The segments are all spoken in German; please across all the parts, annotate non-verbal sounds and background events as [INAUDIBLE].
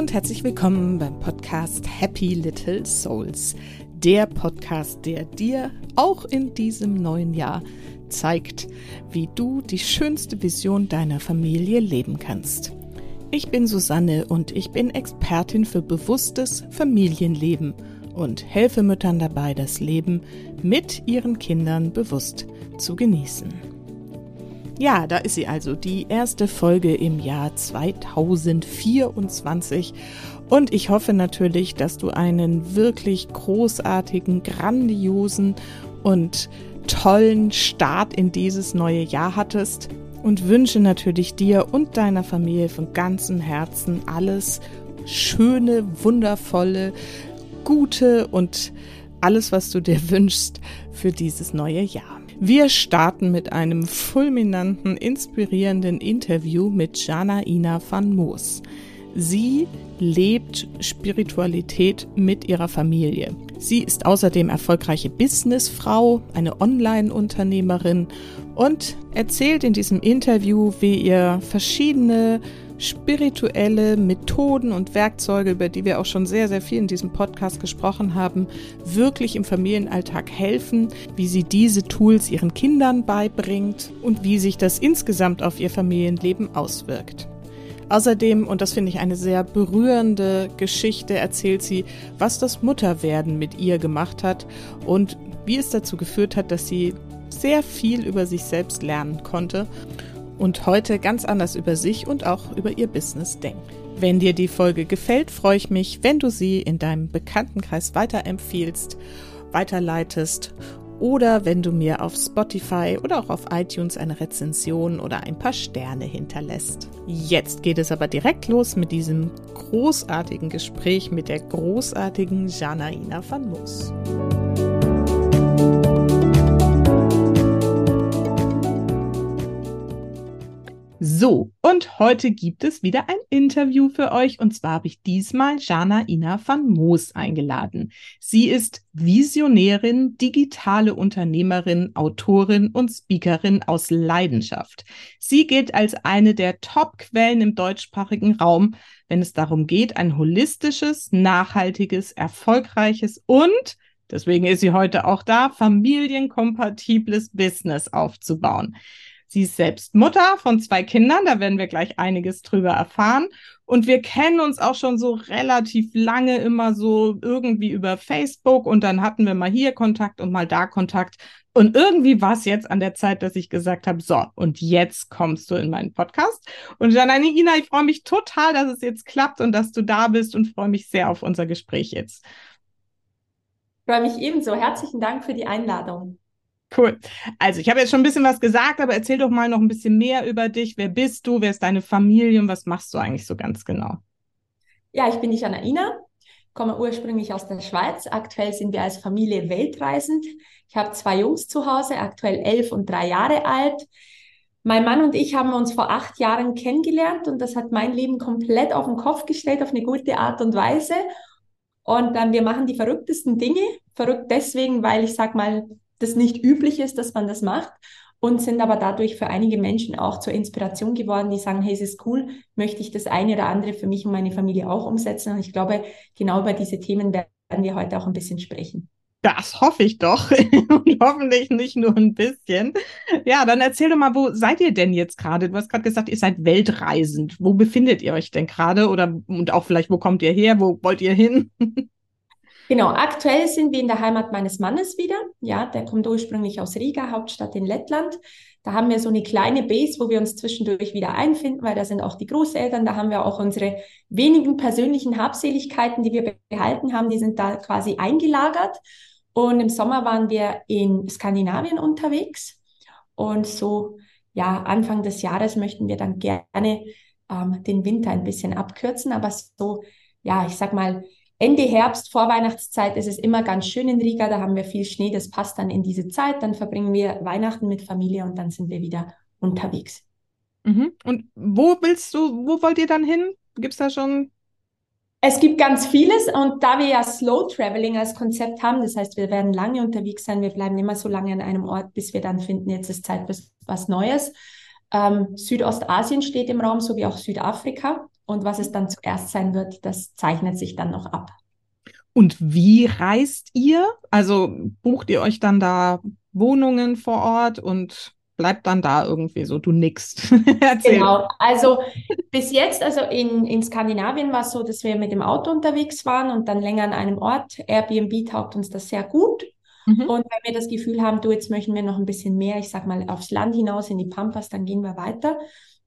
und herzlich willkommen beim Podcast Happy Little Souls. Der Podcast, der dir auch in diesem neuen Jahr zeigt, wie du die schönste Vision deiner Familie leben kannst. Ich bin Susanne und ich bin Expertin für bewusstes Familienleben und helfe Müttern dabei, das Leben mit ihren Kindern bewusst zu genießen. Ja, da ist sie also, die erste Folge im Jahr 2024. Und ich hoffe natürlich, dass du einen wirklich großartigen, grandiosen und tollen Start in dieses neue Jahr hattest und wünsche natürlich dir und deiner Familie von ganzem Herzen alles Schöne, wundervolle, Gute und alles, was du dir wünschst für dieses neue Jahr. Wir starten mit einem fulminanten, inspirierenden Interview mit Jana Ina van Moos. Sie lebt Spiritualität mit ihrer Familie. Sie ist außerdem erfolgreiche Businessfrau, eine Online-Unternehmerin und erzählt in diesem Interview, wie ihr verschiedene spirituelle Methoden und Werkzeuge, über die wir auch schon sehr, sehr viel in diesem Podcast gesprochen haben, wirklich im Familienalltag helfen, wie sie diese Tools ihren Kindern beibringt und wie sich das insgesamt auf ihr Familienleben auswirkt. Außerdem, und das finde ich eine sehr berührende Geschichte, erzählt sie, was das Mutterwerden mit ihr gemacht hat und wie es dazu geführt hat, dass sie sehr viel über sich selbst lernen konnte und heute ganz anders über sich und auch über ihr Business denkt. Wenn dir die Folge gefällt, freue ich mich, wenn du sie in deinem Bekanntenkreis weiterempfiehlst, weiterleitest oder wenn du mir auf Spotify oder auch auf iTunes eine Rezension oder ein paar Sterne hinterlässt. Jetzt geht es aber direkt los mit diesem großartigen Gespräch mit der großartigen Janaina van Moos. So, und heute gibt es wieder ein Interview für euch und zwar habe ich diesmal Jana Ina van Moos eingeladen. Sie ist Visionärin, digitale Unternehmerin, Autorin und Speakerin aus Leidenschaft. Sie gilt als eine der Top-Quellen im deutschsprachigen Raum, wenn es darum geht, ein holistisches, nachhaltiges, erfolgreiches und Deswegen ist sie heute auch da, familienkompatibles Business aufzubauen. Sie ist selbst Mutter von zwei Kindern, da werden wir gleich einiges drüber erfahren. Und wir kennen uns auch schon so relativ lange immer so irgendwie über Facebook und dann hatten wir mal hier Kontakt und mal da Kontakt. Und irgendwie war es jetzt an der Zeit, dass ich gesagt habe, so, und jetzt kommst du in meinen Podcast. Und Janine Ina, ich freue mich total, dass es jetzt klappt und dass du da bist und freue mich sehr auf unser Gespräch jetzt. Ich freue mich ebenso. Herzlichen Dank für die Einladung. Cool. Also ich habe jetzt schon ein bisschen was gesagt, aber erzähl doch mal noch ein bisschen mehr über dich. Wer bist du? Wer ist deine Familie und was machst du eigentlich so ganz genau? Ja, ich bin die Janaina, komme ursprünglich aus der Schweiz. Aktuell sind wir als Familie weltreisend. Ich habe zwei Jungs zu Hause, aktuell elf und drei Jahre alt. Mein Mann und ich haben uns vor acht Jahren kennengelernt und das hat mein Leben komplett auf den Kopf gestellt, auf eine gute Art und Weise. Und dann, wir machen die verrücktesten Dinge. Verrückt deswegen, weil ich sag mal, das nicht üblich ist, dass man das macht und sind aber dadurch für einige Menschen auch zur Inspiration geworden, die sagen, hey, es ist cool, möchte ich das eine oder andere für mich und meine Familie auch umsetzen. Und ich glaube, genau über diese Themen werden wir heute auch ein bisschen sprechen. Das hoffe ich doch. [LAUGHS] und hoffentlich nicht nur ein bisschen. Ja, dann erzähl doch mal, wo seid ihr denn jetzt gerade? Du hast gerade gesagt, ihr seid weltreisend. Wo befindet ihr euch denn gerade? Oder und auch vielleicht, wo kommt ihr her? Wo wollt ihr hin? [LAUGHS] Genau, aktuell sind wir in der Heimat meines Mannes wieder. Ja, der kommt ursprünglich aus Riga, Hauptstadt in Lettland. Da haben wir so eine kleine Base, wo wir uns zwischendurch wieder einfinden, weil da sind auch die Großeltern, da haben wir auch unsere wenigen persönlichen Habseligkeiten, die wir behalten haben, die sind da quasi eingelagert. Und im Sommer waren wir in Skandinavien unterwegs. Und so, ja, Anfang des Jahres möchten wir dann gerne ähm, den Winter ein bisschen abkürzen, aber so, ja, ich sag mal, Ende Herbst, Vorweihnachtszeit ist es immer ganz schön in Riga, da haben wir viel Schnee, das passt dann in diese Zeit, dann verbringen wir Weihnachten mit Familie und dann sind wir wieder unterwegs. Mhm. Und wo willst du, wo wollt ihr dann hin? Gibt es da schon? Es gibt ganz vieles und da wir ja Slow Traveling als Konzept haben, das heißt, wir werden lange unterwegs sein, wir bleiben immer so lange an einem Ort, bis wir dann finden, jetzt ist Zeit für was Neues. Ähm, Südostasien steht im Raum, sowie auch Südafrika. Und was es dann zuerst sein wird, das zeichnet sich dann noch ab. Und wie reist ihr? Also bucht ihr euch dann da Wohnungen vor Ort und bleibt dann da irgendwie so, du nix. [LAUGHS] genau, also bis jetzt, also in, in Skandinavien war es so, dass wir mit dem Auto unterwegs waren und dann länger an einem Ort. Airbnb taugt uns das sehr gut. Mhm. Und wenn wir das Gefühl haben, du, jetzt möchten wir noch ein bisschen mehr, ich sag mal, aufs Land hinaus, in die Pampas, dann gehen wir weiter.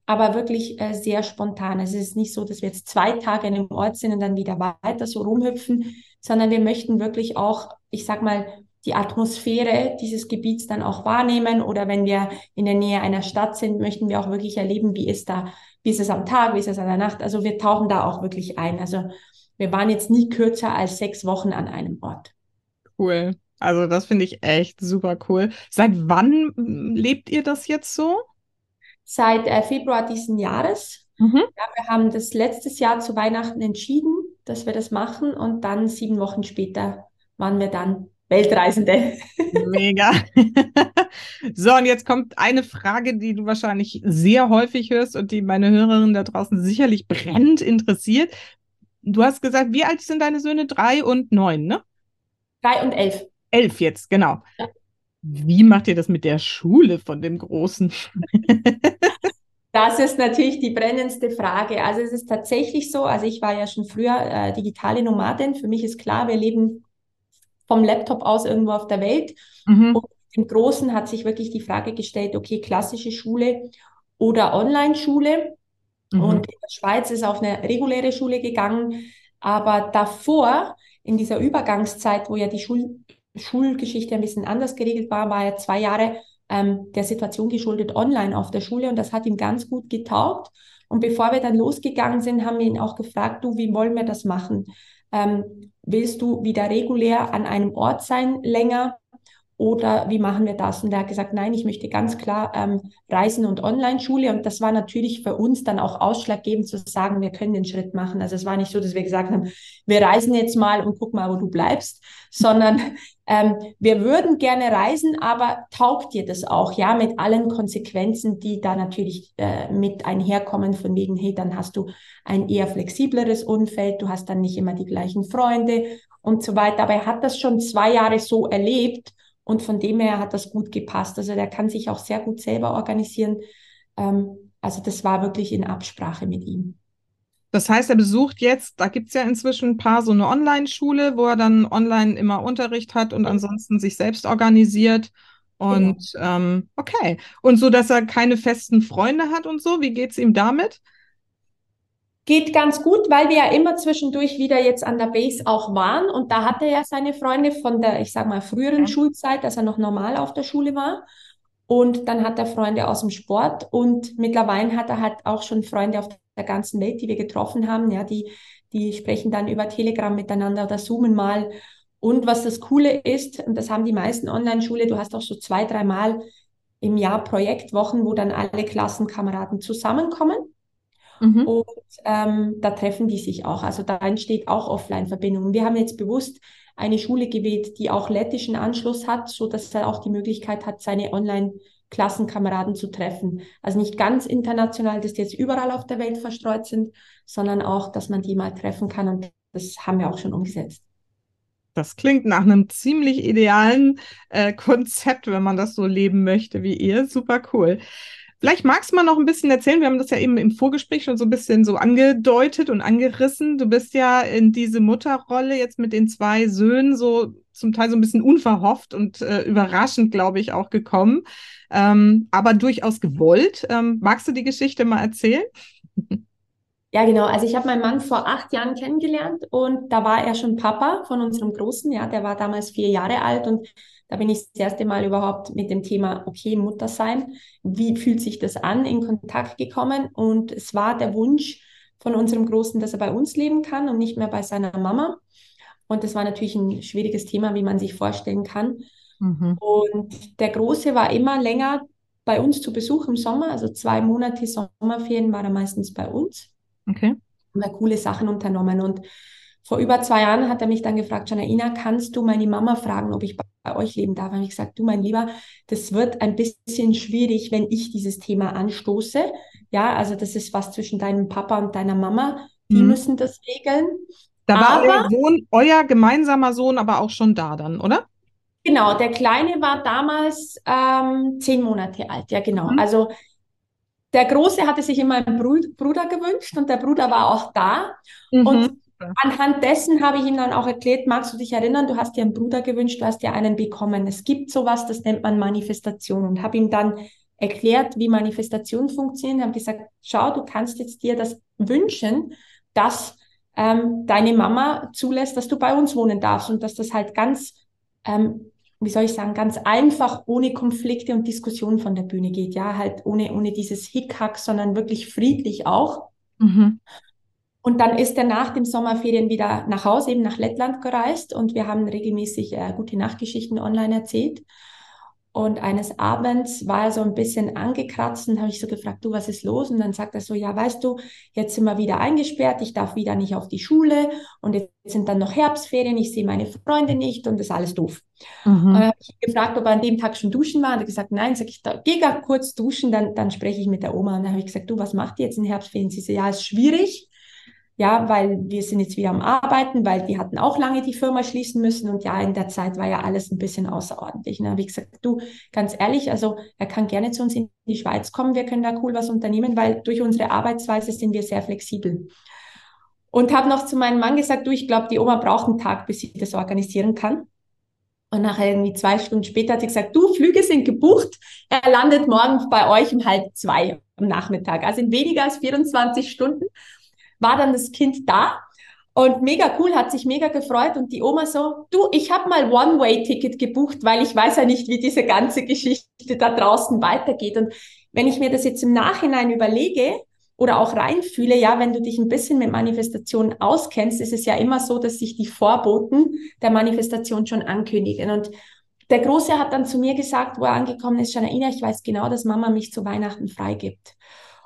Aber wirklich äh, sehr spontan. Also es ist nicht so, dass wir jetzt zwei Tage an einem Ort sind und dann wieder weiter so rumhüpfen, sondern wir möchten wirklich auch, ich sag mal, die Atmosphäre dieses Gebiets dann auch wahrnehmen. Oder wenn wir in der Nähe einer Stadt sind, möchten wir auch wirklich erleben, wie ist da, wie ist es am Tag, wie ist es an der Nacht. Also wir tauchen da auch wirklich ein. Also wir waren jetzt nie kürzer als sechs Wochen an einem Ort. Cool. Also das finde ich echt super cool. Seit wann hm, lebt ihr das jetzt so? Seit äh, Februar diesen Jahres. Mhm. Ja, wir haben das letztes Jahr zu Weihnachten entschieden, dass wir das machen und dann sieben Wochen später waren wir dann Weltreisende. [LAUGHS] Mega. [LAUGHS] so, und jetzt kommt eine Frage, die du wahrscheinlich sehr häufig hörst und die meine Hörerinnen da draußen sicherlich brennend interessiert. Du hast gesagt, wie alt sind deine Söhne? Drei und neun, ne? Drei und elf. Elf jetzt, genau. Ja. Wie macht ihr das mit der Schule von dem Großen? [LAUGHS] Das ist natürlich die brennendste Frage. Also es ist tatsächlich so, also ich war ja schon früher äh, digitale Nomadin. Für mich ist klar, wir leben vom Laptop aus irgendwo auf der Welt. Mhm. Und im Großen hat sich wirklich die Frage gestellt, okay, klassische Schule oder Online-Schule. Mhm. Und in der Schweiz ist auf eine reguläre Schule gegangen. Aber davor, in dieser Übergangszeit, wo ja die Schul Schulgeschichte ein bisschen anders geregelt war, war er zwei Jahre ähm, der Situation geschuldet online auf der Schule und das hat ihm ganz gut getaugt. Und bevor wir dann losgegangen sind, haben wir ihn auch gefragt, du, wie wollen wir das machen? Ähm, willst du wieder regulär an einem Ort sein länger? Oder wie machen wir das? Und er hat gesagt, nein, ich möchte ganz klar ähm, Reisen und Online-Schule. Und das war natürlich für uns dann auch ausschlaggebend zu sagen, wir können den Schritt machen. Also es war nicht so, dass wir gesagt haben, wir reisen jetzt mal und guck mal, wo du bleibst, sondern [LAUGHS] ähm, wir würden gerne reisen, aber taugt dir das auch, ja, mit allen Konsequenzen, die da natürlich äh, mit einherkommen, von wegen, hey, dann hast du ein eher flexibleres Umfeld, du hast dann nicht immer die gleichen Freunde und so weiter. Aber er hat das schon zwei Jahre so erlebt und von dem her hat das gut gepasst. Also der kann sich auch sehr gut selber organisieren. Ähm, also das war wirklich in Absprache mit ihm. Das heißt, er besucht jetzt, da gibt es ja inzwischen ein paar so eine Online-Schule, wo er dann online immer Unterricht hat und ansonsten sich selbst organisiert. Und genau. ähm, okay. Und so, dass er keine festen Freunde hat und so, wie geht es ihm damit? Geht ganz gut, weil wir ja immer zwischendurch wieder jetzt an der Base auch waren. Und da hatte er ja seine Freunde von der, ich sag mal, früheren okay. Schulzeit, dass er noch normal auf der Schule war. Und dann hat er Freunde aus dem Sport und mittlerweile hat er halt auch schon Freunde auf der ganzen Welt, die wir getroffen haben. Ja, die, die sprechen dann über Telegram miteinander oder zoomen mal. Und was das Coole ist, und das haben die meisten Online-Schule, du hast auch so zwei, dreimal im Jahr Projektwochen, wo dann alle Klassenkameraden zusammenkommen. Mhm. Und ähm, da treffen die sich auch. Also da entsteht auch Offline-Verbindung. Wir haben jetzt bewusst eine Schule gewählt, die auch lettischen Anschluss hat, so dass er auch die Möglichkeit hat, seine Online- Klassenkameraden zu treffen. Also nicht ganz international, dass die jetzt überall auf der Welt verstreut sind, sondern auch, dass man die mal treffen kann. Und das haben wir auch schon umgesetzt. Das klingt nach einem ziemlich idealen äh, Konzept, wenn man das so leben möchte wie ihr. Super cool. Vielleicht magst du mal noch ein bisschen erzählen. Wir haben das ja eben im Vorgespräch schon so ein bisschen so angedeutet und angerissen. Du bist ja in diese Mutterrolle jetzt mit den zwei Söhnen so zum Teil so ein bisschen unverhofft und äh, überraschend, glaube ich, auch gekommen ähm, aber durchaus gewollt. Ähm, magst du die Geschichte mal erzählen? Ja, genau. Also ich habe meinen Mann vor acht Jahren kennengelernt und da war er schon Papa von unserem Großen. Ja, der war damals vier Jahre alt und da bin ich das erste Mal überhaupt mit dem Thema, okay, Mutter sein, wie fühlt sich das an, in Kontakt gekommen. Und es war der Wunsch von unserem Großen, dass er bei uns leben kann und nicht mehr bei seiner Mama. Und das war natürlich ein schwieriges Thema, wie man sich vorstellen kann. Mhm. Und der Große war immer länger bei uns zu Besuch im Sommer, also zwei Monate Sommerferien war er meistens bei uns. Okay. Haben wir coole Sachen unternommen. Und vor über zwei Jahren hat er mich dann gefragt, Janaina, kannst du meine Mama fragen, ob ich bei euch leben darf? Und ich gesagt, du mein Lieber, das wird ein bisschen schwierig, wenn ich dieses Thema anstoße. Ja, also das ist was zwischen deinem Papa und deiner Mama. Die mhm. müssen das regeln. Da war aber, euer Sohn, euer gemeinsamer Sohn aber auch schon da dann, oder? Genau, der Kleine war damals ähm, zehn Monate alt, ja genau. Mhm. Also der Große hatte sich immer einen Bruder gewünscht und der Bruder war auch da. Mhm. Und anhand dessen habe ich ihm dann auch erklärt, magst du dich erinnern, du hast dir einen Bruder gewünscht, du hast dir einen bekommen. Es gibt sowas, das nennt man Manifestation. Und habe ihm dann erklärt, wie Manifestation funktioniert. Ich habe gesagt, schau, du kannst jetzt dir das wünschen, dass ähm, deine Mama zulässt, dass du bei uns wohnen darfst und dass das halt ganz ähm, wie soll ich sagen, ganz einfach, ohne Konflikte und Diskussionen von der Bühne geht. Ja, halt ohne, ohne dieses Hickhack, sondern wirklich friedlich auch. Mhm. Und dann ist er nach dem Sommerferien wieder nach Hause, eben nach Lettland gereist und wir haben regelmäßig äh, gute Nachtgeschichten online erzählt. Und eines Abends war er so ein bisschen angekratzt und habe ich so gefragt, du, was ist los? Und dann sagt er so, ja, weißt du, jetzt sind wir wieder eingesperrt, ich darf wieder nicht auf die Schule und jetzt sind dann noch Herbstferien, ich sehe meine Freunde nicht und das ist alles doof. Mhm. Und dann habe ich gefragt, ob er an dem Tag schon duschen war und er hat gesagt, nein, sag ich, geh gar kurz duschen, dann, dann spreche ich mit der Oma. Und dann habe ich gesagt, du, was macht ihr jetzt in Herbstferien? Sie so, ja, ist schwierig ja, weil wir sind jetzt wieder am Arbeiten, weil die hatten auch lange die Firma schließen müssen und ja, in der Zeit war ja alles ein bisschen außerordentlich. Ne? Wie gesagt, du, ganz ehrlich, also er kann gerne zu uns in die Schweiz kommen, wir können da cool was unternehmen, weil durch unsere Arbeitsweise sind wir sehr flexibel. Und habe noch zu meinem Mann gesagt, du, ich glaube, die Oma braucht einen Tag, bis sie das organisieren kann. Und nachher irgendwie zwei Stunden später hat sie gesagt, du, Flüge sind gebucht, er landet morgen bei euch um halb zwei am Nachmittag. Also in weniger als 24 Stunden war dann das Kind da und mega cool, hat sich mega gefreut und die Oma so, du, ich habe mal One-Way-Ticket gebucht, weil ich weiß ja nicht, wie diese ganze Geschichte da draußen weitergeht. Und wenn ich mir das jetzt im Nachhinein überlege oder auch reinfühle, ja, wenn du dich ein bisschen mit Manifestationen auskennst, ist es ja immer so, dass sich die Vorboten der Manifestation schon ankündigen. Und der Große hat dann zu mir gesagt, wo er angekommen ist, Janaina, ich weiß genau, dass Mama mich zu Weihnachten freigibt.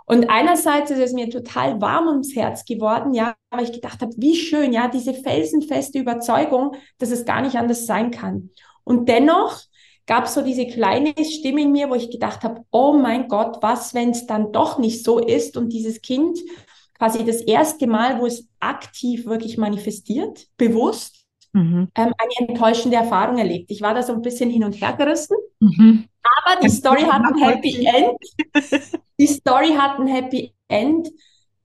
Und einerseits ist es mir total warm ums Herz geworden, ja, weil ich gedacht habe, wie schön, ja, diese felsenfeste Überzeugung, dass es gar nicht anders sein kann. Und dennoch gab es so diese kleine Stimme in mir, wo ich gedacht habe, oh mein Gott, was, wenn es dann doch nicht so ist und dieses Kind quasi das erste Mal, wo es aktiv wirklich manifestiert, bewusst, mhm. ähm, eine enttäuschende Erfahrung erlebt. Ich war da so ein bisschen hin und her gerissen. Mhm. Aber die Story hat ein Happy End. Die Story hat ein Happy End.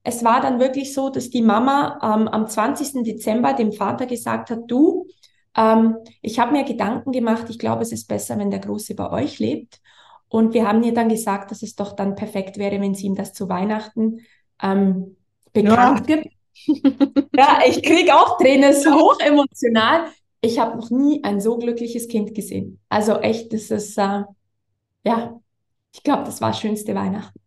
Es war dann wirklich so, dass die Mama ähm, am 20. Dezember dem Vater gesagt hat, du, ähm, ich habe mir Gedanken gemacht, ich glaube, es ist besser, wenn der Große bei euch lebt. Und wir haben ihr dann gesagt, dass es doch dann perfekt wäre, wenn sie ihm das zu Weihnachten ähm, bekannt ja. gibt. ja, ich kriege auch Tränen, es ist hoch emotional. Ich habe noch nie ein so glückliches Kind gesehen. Also echt, das ist, äh, ja, ich glaube, das war schönste Weihnachten.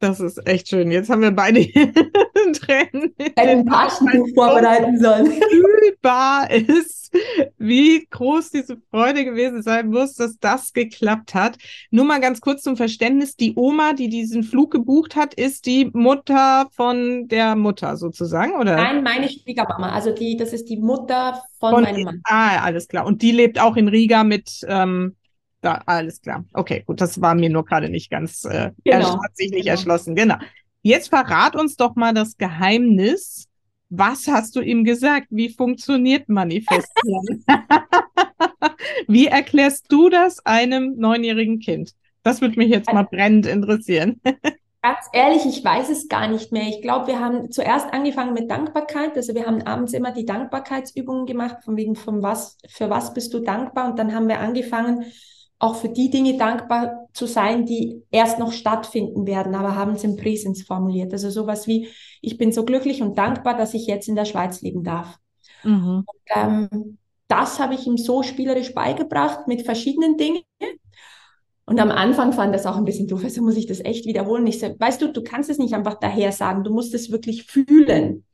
Das ist echt schön. Jetzt haben wir beide [LAUGHS] Tränen. Ein Taschentuch vorbereiten sollen. Fühlbar ist, wie groß diese Freude gewesen sein muss, dass das geklappt hat. Nur mal ganz kurz zum Verständnis. Die Oma, die diesen Flug gebucht hat, ist die Mutter von der Mutter sozusagen, oder? Nein, meine Schwiegermama. Also die, das ist die Mutter von, von meinem Mann. Ah, alles klar. Und die lebt auch in Riga mit ähm, da, alles klar. Okay, gut, das war mir nur gerade nicht ganz, äh, genau. hat sich nicht genau. erschlossen. Genau. Jetzt verrat uns doch mal das Geheimnis. Was hast du ihm gesagt? Wie funktioniert Manifestieren? [LAUGHS] Wie erklärst du das einem neunjährigen Kind? Das würde mich jetzt mal brennend interessieren. [LAUGHS] Ganz ehrlich, ich weiß es gar nicht mehr. Ich glaube, wir haben zuerst angefangen mit Dankbarkeit. Also wir haben abends immer die Dankbarkeitsübungen gemacht, von wegen von was, für was bist du dankbar? Und dann haben wir angefangen, auch für die Dinge dankbar zu sein, die erst noch stattfinden werden, aber haben es im Präsens formuliert. Also sowas wie, ich bin so glücklich und dankbar, dass ich jetzt in der Schweiz leben darf. Mhm. Und, ähm, das habe ich ihm so spielerisch beigebracht mit verschiedenen Dingen. Und am Anfang fand das auch ein bisschen doof, also muss ich das echt wiederholen. Ich so, weißt du, du kannst es nicht einfach daher sagen, du musst es wirklich fühlen.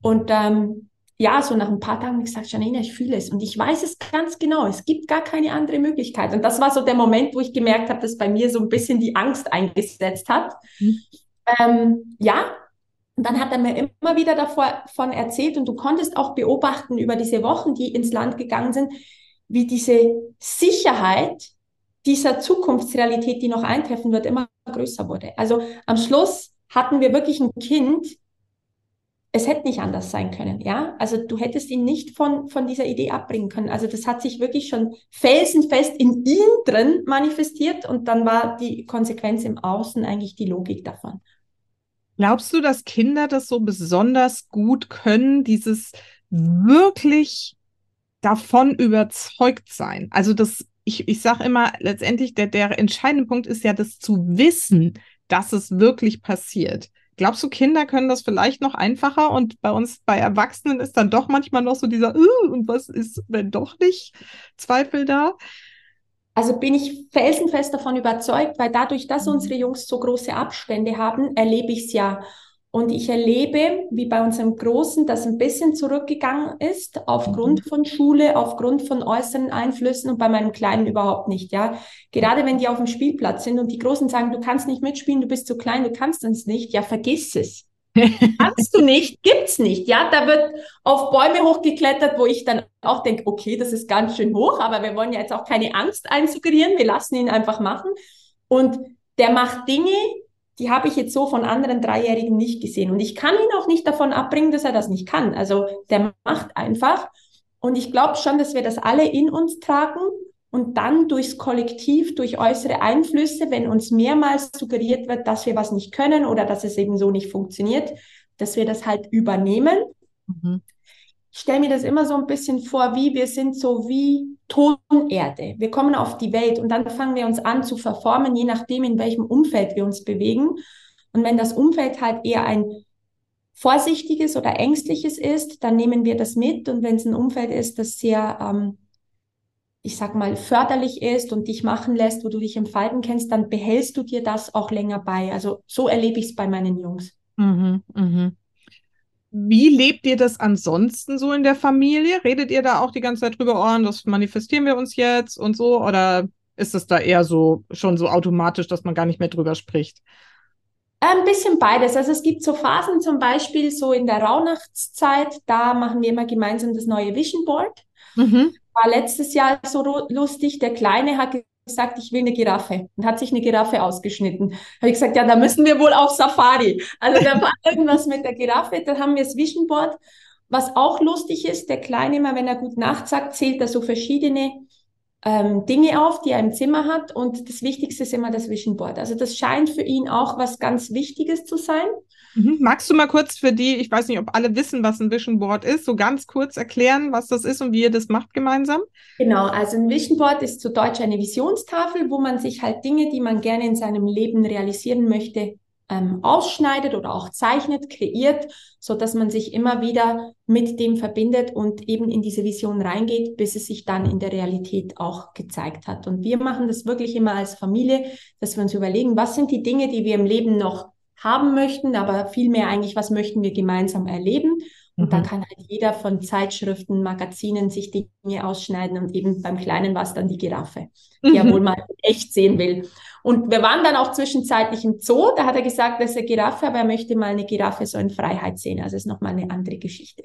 Und ähm, ja, so nach ein paar Tagen habe ich gesagt, Janina, ich fühle es. Und ich weiß es ganz genau. Es gibt gar keine andere Möglichkeit. Und das war so der Moment, wo ich gemerkt habe, dass bei mir so ein bisschen die Angst eingesetzt hat. Mhm. Ähm, ja, und dann hat er mir immer wieder davon erzählt und du konntest auch beobachten über diese Wochen, die ins Land gegangen sind, wie diese Sicherheit dieser Zukunftsrealität, die noch eintreffen wird, immer größer wurde. Also am Schluss hatten wir wirklich ein Kind, es hätte nicht anders sein können, ja. Also du hättest ihn nicht von, von dieser Idee abbringen können. Also das hat sich wirklich schon felsenfest in ihm drin manifestiert und dann war die Konsequenz im Außen eigentlich die Logik davon. Glaubst du, dass Kinder das so besonders gut können, dieses wirklich davon überzeugt sein? Also das, ich, ich sage immer, letztendlich der, der entscheidende Punkt ist ja das zu wissen, dass es wirklich passiert. Glaubst du, Kinder können das vielleicht noch einfacher und bei uns, bei Erwachsenen ist dann doch manchmal noch so dieser, uh, und was ist, wenn doch nicht Zweifel da? Also bin ich felsenfest davon überzeugt, weil dadurch, dass unsere Jungs so große Abstände haben, erlebe ich es ja und ich erlebe, wie bei unserem Großen das ein bisschen zurückgegangen ist, aufgrund mhm. von Schule, aufgrund von äußeren Einflüssen und bei meinem Kleinen überhaupt nicht, ja. Gerade wenn die auf dem Spielplatz sind und die Großen sagen, du kannst nicht mitspielen, du bist zu klein, du kannst uns nicht, ja, vergiss es. [LAUGHS] kannst du nicht, gibt's nicht, ja. Da wird auf Bäume hochgeklettert, wo ich dann auch denke, okay, das ist ganz schön hoch, aber wir wollen ja jetzt auch keine Angst einsuggerieren, wir lassen ihn einfach machen. Und der macht Dinge, die habe ich jetzt so von anderen Dreijährigen nicht gesehen. Und ich kann ihn auch nicht davon abbringen, dass er das nicht kann. Also der macht einfach. Und ich glaube schon, dass wir das alle in uns tragen und dann durchs Kollektiv, durch äußere Einflüsse, wenn uns mehrmals suggeriert wird, dass wir was nicht können oder dass es eben so nicht funktioniert, dass wir das halt übernehmen. Mhm ich stelle mir das immer so ein bisschen vor, wie wir sind so wie Tonerde. Wir kommen auf die Welt und dann fangen wir uns an zu verformen, je nachdem, in welchem Umfeld wir uns bewegen. Und wenn das Umfeld halt eher ein vorsichtiges oder ängstliches ist, dann nehmen wir das mit. Und wenn es ein Umfeld ist, das sehr, ähm, ich sag mal, förderlich ist und dich machen lässt, wo du dich entfalten kennst, dann behältst du dir das auch länger bei. Also so erlebe ich es bei meinen Jungs. Mhm, mhm. Wie lebt ihr das ansonsten so in der Familie? Redet ihr da auch die ganze Zeit drüber, oh, das manifestieren wir uns jetzt und so? Oder ist es da eher so schon so automatisch, dass man gar nicht mehr drüber spricht? Ein bisschen beides. Also es gibt so Phasen, zum Beispiel so in der Rauhnachtszeit, da machen wir immer gemeinsam das neue Vision Board. Mhm. War letztes Jahr so lustig. Der Kleine hat gesagt, ich will eine Giraffe und hat sich eine Giraffe ausgeschnitten. Habe ich gesagt, ja, da müssen wir wohl auf Safari. Also da war [LAUGHS] irgendwas mit der Giraffe. Da haben wir das Vision Board. Was auch lustig ist, der Kleine immer, wenn er gut Nacht sagt, zählt er so verschiedene ähm, Dinge auf, die er im Zimmer hat. Und das Wichtigste ist immer das Vision Board. Also das scheint für ihn auch was ganz Wichtiges zu sein. Mhm. Magst du mal kurz für die, ich weiß nicht, ob alle wissen, was ein Vision Board ist, so ganz kurz erklären, was das ist und wie ihr das macht gemeinsam? Genau, also ein Vision Board ist zu Deutsch eine Visionstafel, wo man sich halt Dinge, die man gerne in seinem Leben realisieren möchte, ähm, ausschneidet oder auch zeichnet, kreiert, so dass man sich immer wieder mit dem verbindet und eben in diese Vision reingeht, bis es sich dann in der Realität auch gezeigt hat. Und wir machen das wirklich immer als Familie, dass wir uns überlegen, was sind die Dinge, die wir im Leben noch haben möchten, aber vielmehr eigentlich, was möchten wir gemeinsam erleben. Und mhm. da kann halt jeder von Zeitschriften, Magazinen sich Dinge ausschneiden und eben beim Kleinen war es dann die Giraffe, die mhm. er wohl mal echt sehen will. Und wir waren dann auch zwischenzeitlich im Zoo, da hat er gesagt, das ist eine Giraffe, aber er möchte mal eine Giraffe so in Freiheit sehen. Also ist nochmal eine andere Geschichte.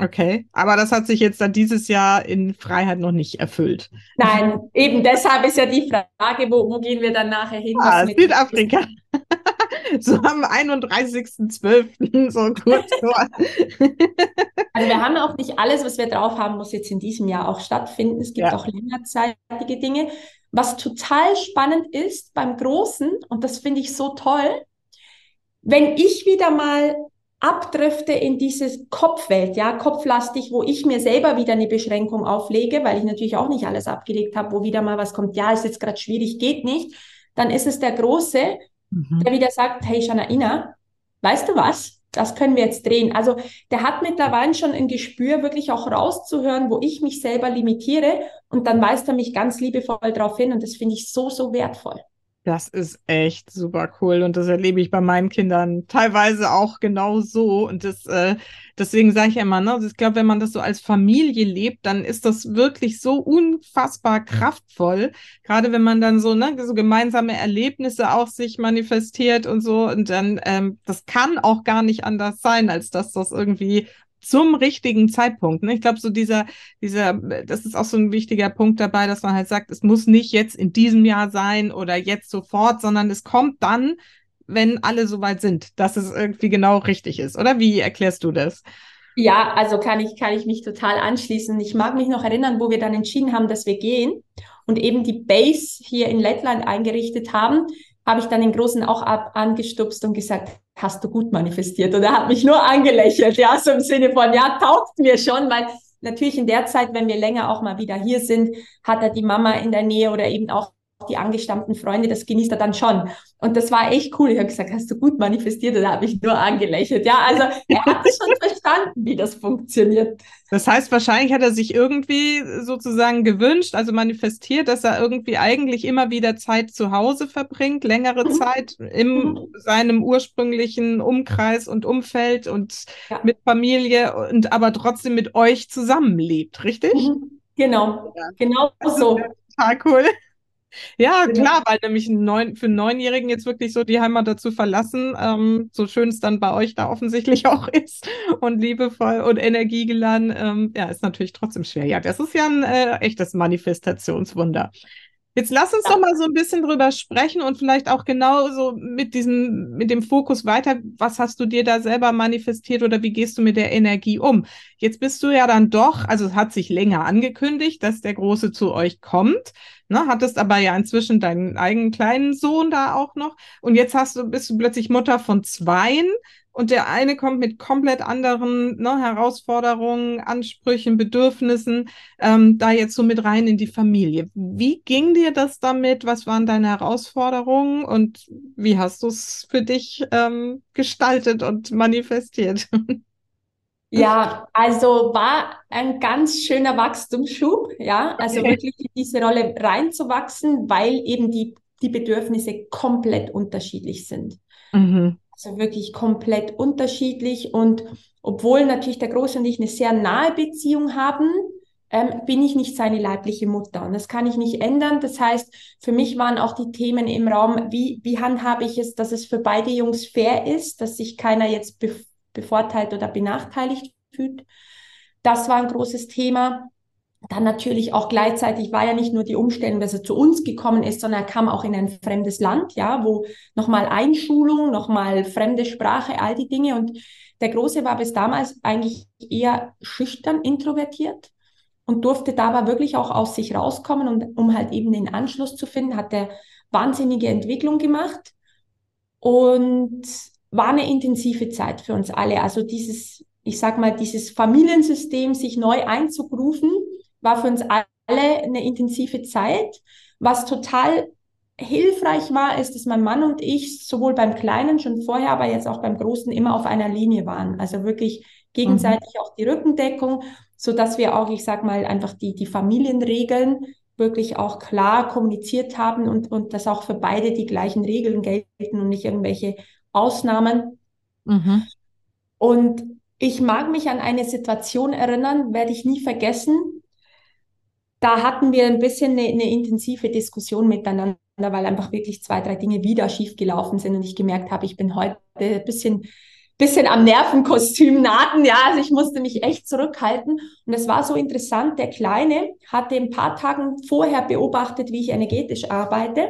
Okay, aber das hat sich jetzt dann dieses Jahr in Freiheit noch nicht erfüllt. Nein, eben deshalb ist ja die Frage, wo, wo gehen wir dann nachher hin? Ah, Südafrika. [LAUGHS] so am 31.12. so kurz [LAUGHS] vor. also wir haben auch nicht alles, was wir drauf haben, muss jetzt in diesem Jahr auch stattfinden. Es gibt ja. auch längerzeitige Dinge. Was total spannend ist beim Großen, und das finde ich so toll, wenn ich wieder mal abdrifte in diese Kopfwelt, ja, kopflastig, wo ich mir selber wieder eine Beschränkung auflege, weil ich natürlich auch nicht alles abgelegt habe, wo wieder mal was kommt, ja, ist jetzt gerade schwierig, geht nicht, dann ist es der Große, mhm. der wieder sagt, hey Shanaina, weißt du was? Das können wir jetzt drehen. Also der hat mittlerweile schon ein Gespür, wirklich auch rauszuhören, wo ich mich selber limitiere und dann weist er mich ganz liebevoll darauf hin und das finde ich so, so wertvoll. Das ist echt super cool und das erlebe ich bei meinen Kindern teilweise auch genau so. Und das, äh, deswegen sage ich immer, ne, also ich glaube, wenn man das so als Familie lebt, dann ist das wirklich so unfassbar kraftvoll. Gerade wenn man dann so, ne, so gemeinsame Erlebnisse auch sich manifestiert und so. Und dann, ähm, das kann auch gar nicht anders sein, als dass das irgendwie zum richtigen Zeitpunkt. Ne? Ich glaube, so dieser, dieser, das ist auch so ein wichtiger Punkt dabei, dass man halt sagt, es muss nicht jetzt in diesem Jahr sein oder jetzt sofort, sondern es kommt dann, wenn alle soweit sind, dass es irgendwie genau richtig ist. Oder wie erklärst du das? Ja, also kann ich, kann ich mich total anschließen. Ich mag mich noch erinnern, wo wir dann entschieden haben, dass wir gehen und eben die Base hier in Lettland eingerichtet haben, habe ich dann den Großen auch ab angestupst und gesagt, hast du gut manifestiert? Und er hat mich nur angelächelt, ja, so im Sinne von, ja, taugt mir schon, weil natürlich in der Zeit, wenn wir länger auch mal wieder hier sind, hat er die Mama in der Nähe oder eben auch die angestammten Freunde, das genießt er dann schon. Und das war echt cool. Ich habe gesagt, hast du gut manifestiert? Da habe ich nur angelächelt. Ja, also er hat schon [LAUGHS] verstanden, wie das funktioniert. Das heißt, wahrscheinlich hat er sich irgendwie sozusagen gewünscht, also manifestiert, dass er irgendwie eigentlich immer wieder Zeit zu Hause verbringt, längere mhm. Zeit in mhm. seinem ursprünglichen Umkreis und Umfeld und ja. mit Familie und aber trotzdem mit euch zusammenlebt, richtig? Mhm. Genau, genau so. Total cool. Ja, klar, weil nämlich Neun, für einen Neunjährigen jetzt wirklich so die Heimat dazu verlassen, ähm, so schön es dann bei euch da offensichtlich [LAUGHS] auch ist und liebevoll und energiegeladen, ähm, ja, ist natürlich trotzdem schwer. Ja, das ist ja ein äh, echtes Manifestationswunder. Jetzt lass uns ja. doch mal so ein bisschen drüber sprechen und vielleicht auch genauso mit diesem, mit dem Fokus weiter. Was hast du dir da selber manifestiert oder wie gehst du mit der Energie um? Jetzt bist du ja dann doch, also es hat sich länger angekündigt, dass der Große zu euch kommt. Ne, hattest aber ja inzwischen deinen eigenen kleinen Sohn da auch noch. Und jetzt hast du, bist du plötzlich Mutter von zweien. Und der eine kommt mit komplett anderen ne, Herausforderungen, Ansprüchen, Bedürfnissen ähm, da jetzt so mit rein in die Familie. Wie ging dir das damit? Was waren deine Herausforderungen und wie hast du es für dich ähm, gestaltet und manifestiert? [LAUGHS] Ja, also war ein ganz schöner Wachstumsschub, ja, also okay. wirklich in diese Rolle reinzuwachsen, weil eben die, die Bedürfnisse komplett unterschiedlich sind. Mhm. Also wirklich komplett unterschiedlich und obwohl natürlich der Große und ich eine sehr nahe Beziehung haben, ähm, bin ich nicht seine leibliche Mutter. Und das kann ich nicht ändern. Das heißt, für mich waren auch die Themen im Raum, wie, wie handhabe ich es, dass es für beide Jungs fair ist, dass sich keiner jetzt bevorteilt oder benachteiligt fühlt. Das war ein großes Thema. Dann natürlich auch gleichzeitig war ja nicht nur die Umstellung, dass er zu uns gekommen ist, sondern er kam auch in ein fremdes Land, ja, wo nochmal Einschulung, nochmal fremde Sprache, all die Dinge. Und der Große war bis damals eigentlich eher schüchtern, introvertiert und durfte dabei wirklich auch aus sich rauskommen und um halt eben den Anschluss zu finden, hat er wahnsinnige Entwicklung gemacht. Und war eine intensive Zeit für uns alle. Also dieses, ich sag mal, dieses Familiensystem sich neu einzugrufen, war für uns alle eine intensive Zeit. Was total hilfreich war, ist, dass mein Mann und ich sowohl beim Kleinen schon vorher, aber jetzt auch beim Großen immer auf einer Linie waren. Also wirklich gegenseitig mhm. auch die Rückendeckung, so dass wir auch, ich sag mal, einfach die, die Familienregeln wirklich auch klar kommuniziert haben und, und dass auch für beide die gleichen Regeln gelten und nicht irgendwelche Ausnahmen. Mhm. Und ich mag mich an eine Situation erinnern, werde ich nie vergessen. Da hatten wir ein bisschen eine, eine intensive Diskussion miteinander, weil einfach wirklich zwei, drei Dinge wieder schiefgelaufen sind und ich gemerkt habe, ich bin heute ein bisschen bisschen am Nervenkostüm naden. Ja, also ich musste mich echt zurückhalten. Und es war so interessant. Der Kleine hatte ein paar Tagen vorher beobachtet, wie ich energetisch arbeite.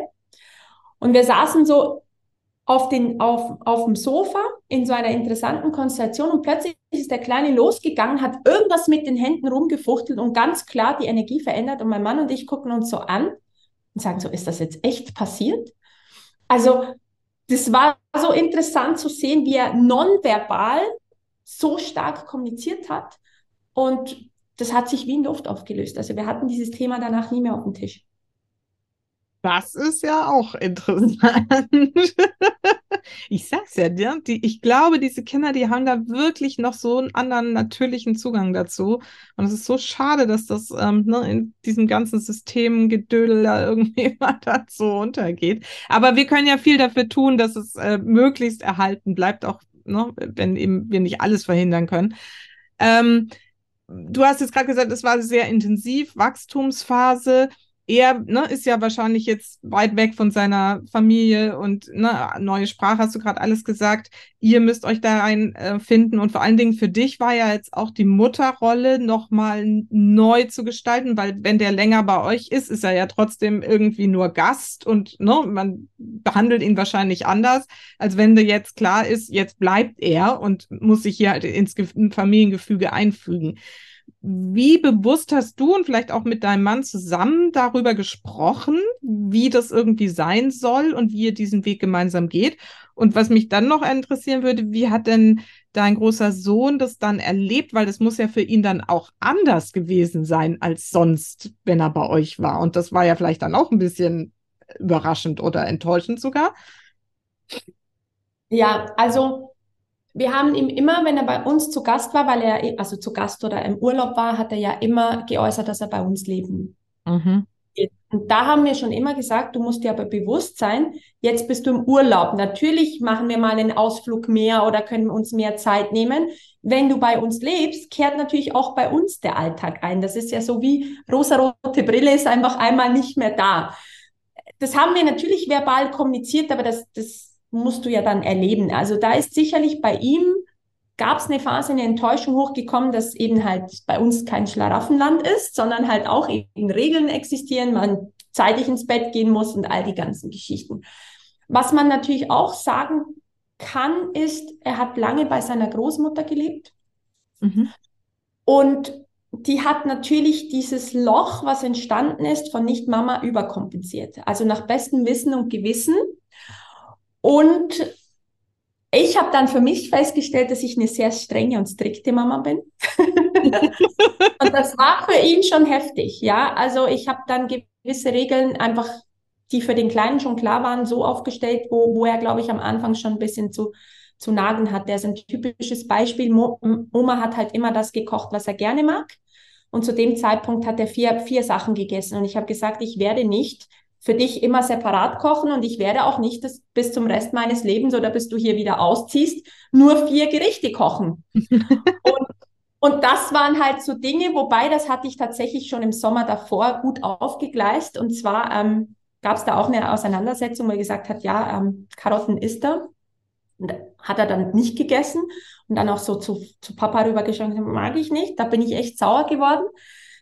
Und wir saßen so auf, den, auf, auf dem Sofa in so einer interessanten Konstellation und plötzlich ist der Kleine losgegangen, hat irgendwas mit den Händen rumgefuchtelt und ganz klar die Energie verändert und mein Mann und ich gucken uns so an und sagen so, ist das jetzt echt passiert? Also das war so interessant zu sehen, wie er nonverbal so stark kommuniziert hat und das hat sich wie in Luft aufgelöst. Also wir hatten dieses Thema danach nie mehr auf dem Tisch. Das ist ja auch interessant. [LAUGHS] ich sag's ja, die, ich glaube, diese Kinder, die haben da wirklich noch so einen anderen natürlichen Zugang dazu. Und es ist so schade, dass das ähm, ne, in diesem ganzen Systemgedödel da irgendwie [LAUGHS] mal dazu untergeht. Aber wir können ja viel dafür tun, dass es äh, möglichst erhalten bleibt, auch ne, wenn eben wir nicht alles verhindern können. Ähm, du hast jetzt gerade gesagt, es war sehr intensiv, Wachstumsphase er ne, ist ja wahrscheinlich jetzt weit weg von seiner Familie und ne, neue Sprache hast du gerade alles gesagt. Ihr müsst euch da rein äh, und vor allen Dingen für dich war ja jetzt auch die Mutterrolle nochmal neu zu gestalten, weil wenn der länger bei euch ist, ist er ja trotzdem irgendwie nur Gast und ne, man behandelt ihn wahrscheinlich anders, als wenn dir jetzt klar ist, jetzt bleibt er und muss sich hier halt ins Familiengefüge einfügen. Wie bewusst hast du und vielleicht auch mit deinem Mann zusammen darüber gesprochen, wie das irgendwie sein soll und wie ihr diesen Weg gemeinsam geht? Und was mich dann noch interessieren würde, wie hat denn dein großer Sohn das dann erlebt? Weil das muss ja für ihn dann auch anders gewesen sein als sonst, wenn er bei euch war. Und das war ja vielleicht dann auch ein bisschen überraschend oder enttäuschend sogar. Ja, also wir haben ihm immer, wenn er bei uns zu Gast war, weil er, also zu Gast oder im Urlaub war, hat er ja immer geäußert, dass er bei uns leben mhm. Und da haben wir schon immer gesagt, du musst dir aber bewusst sein, jetzt bist du im Urlaub. Natürlich machen wir mal einen Ausflug mehr oder können uns mehr Zeit nehmen. Wenn du bei uns lebst, kehrt natürlich auch bei uns der Alltag ein. Das ist ja so wie rosarote Brille ist einfach einmal nicht mehr da. Das haben wir natürlich verbal kommuniziert, aber das, das musst du ja dann erleben. Also da ist sicherlich bei ihm, gab es eine Phase, eine Enttäuschung hochgekommen, dass eben halt bei uns kein Schlaraffenland ist, sondern halt auch eben Regeln existieren, man zeitig ins Bett gehen muss und all die ganzen Geschichten. Was man natürlich auch sagen kann, ist, er hat lange bei seiner Großmutter gelebt. Mhm. Und die hat natürlich dieses Loch, was entstanden ist, von Nicht-Mama überkompensiert. Also nach bestem Wissen und Gewissen und ich habe dann für mich festgestellt, dass ich eine sehr strenge und strikte Mama bin. [LAUGHS] und das war für ihn schon heftig, ja. Also ich habe dann gewisse Regeln einfach, die für den Kleinen schon klar waren, so aufgestellt, wo, wo er, glaube ich, am Anfang schon ein bisschen zu, zu nagen hat. Der ist ein typisches Beispiel. Mo Oma hat halt immer das gekocht, was er gerne mag. Und zu dem Zeitpunkt hat er vier, vier Sachen gegessen. Und ich habe gesagt, ich werde nicht für dich immer separat kochen und ich werde auch nicht das bis zum Rest meines Lebens oder bis du hier wieder ausziehst, nur vier Gerichte kochen. [LAUGHS] und, und das waren halt so Dinge, wobei das hatte ich tatsächlich schon im Sommer davor gut aufgegleist. Und zwar ähm, gab es da auch eine Auseinandersetzung, wo er gesagt hat, ja, ähm, Karotten isst er. Und hat er dann nicht gegessen und dann auch so zu, zu Papa rübergeschaut, mag ich nicht. Da bin ich echt sauer geworden.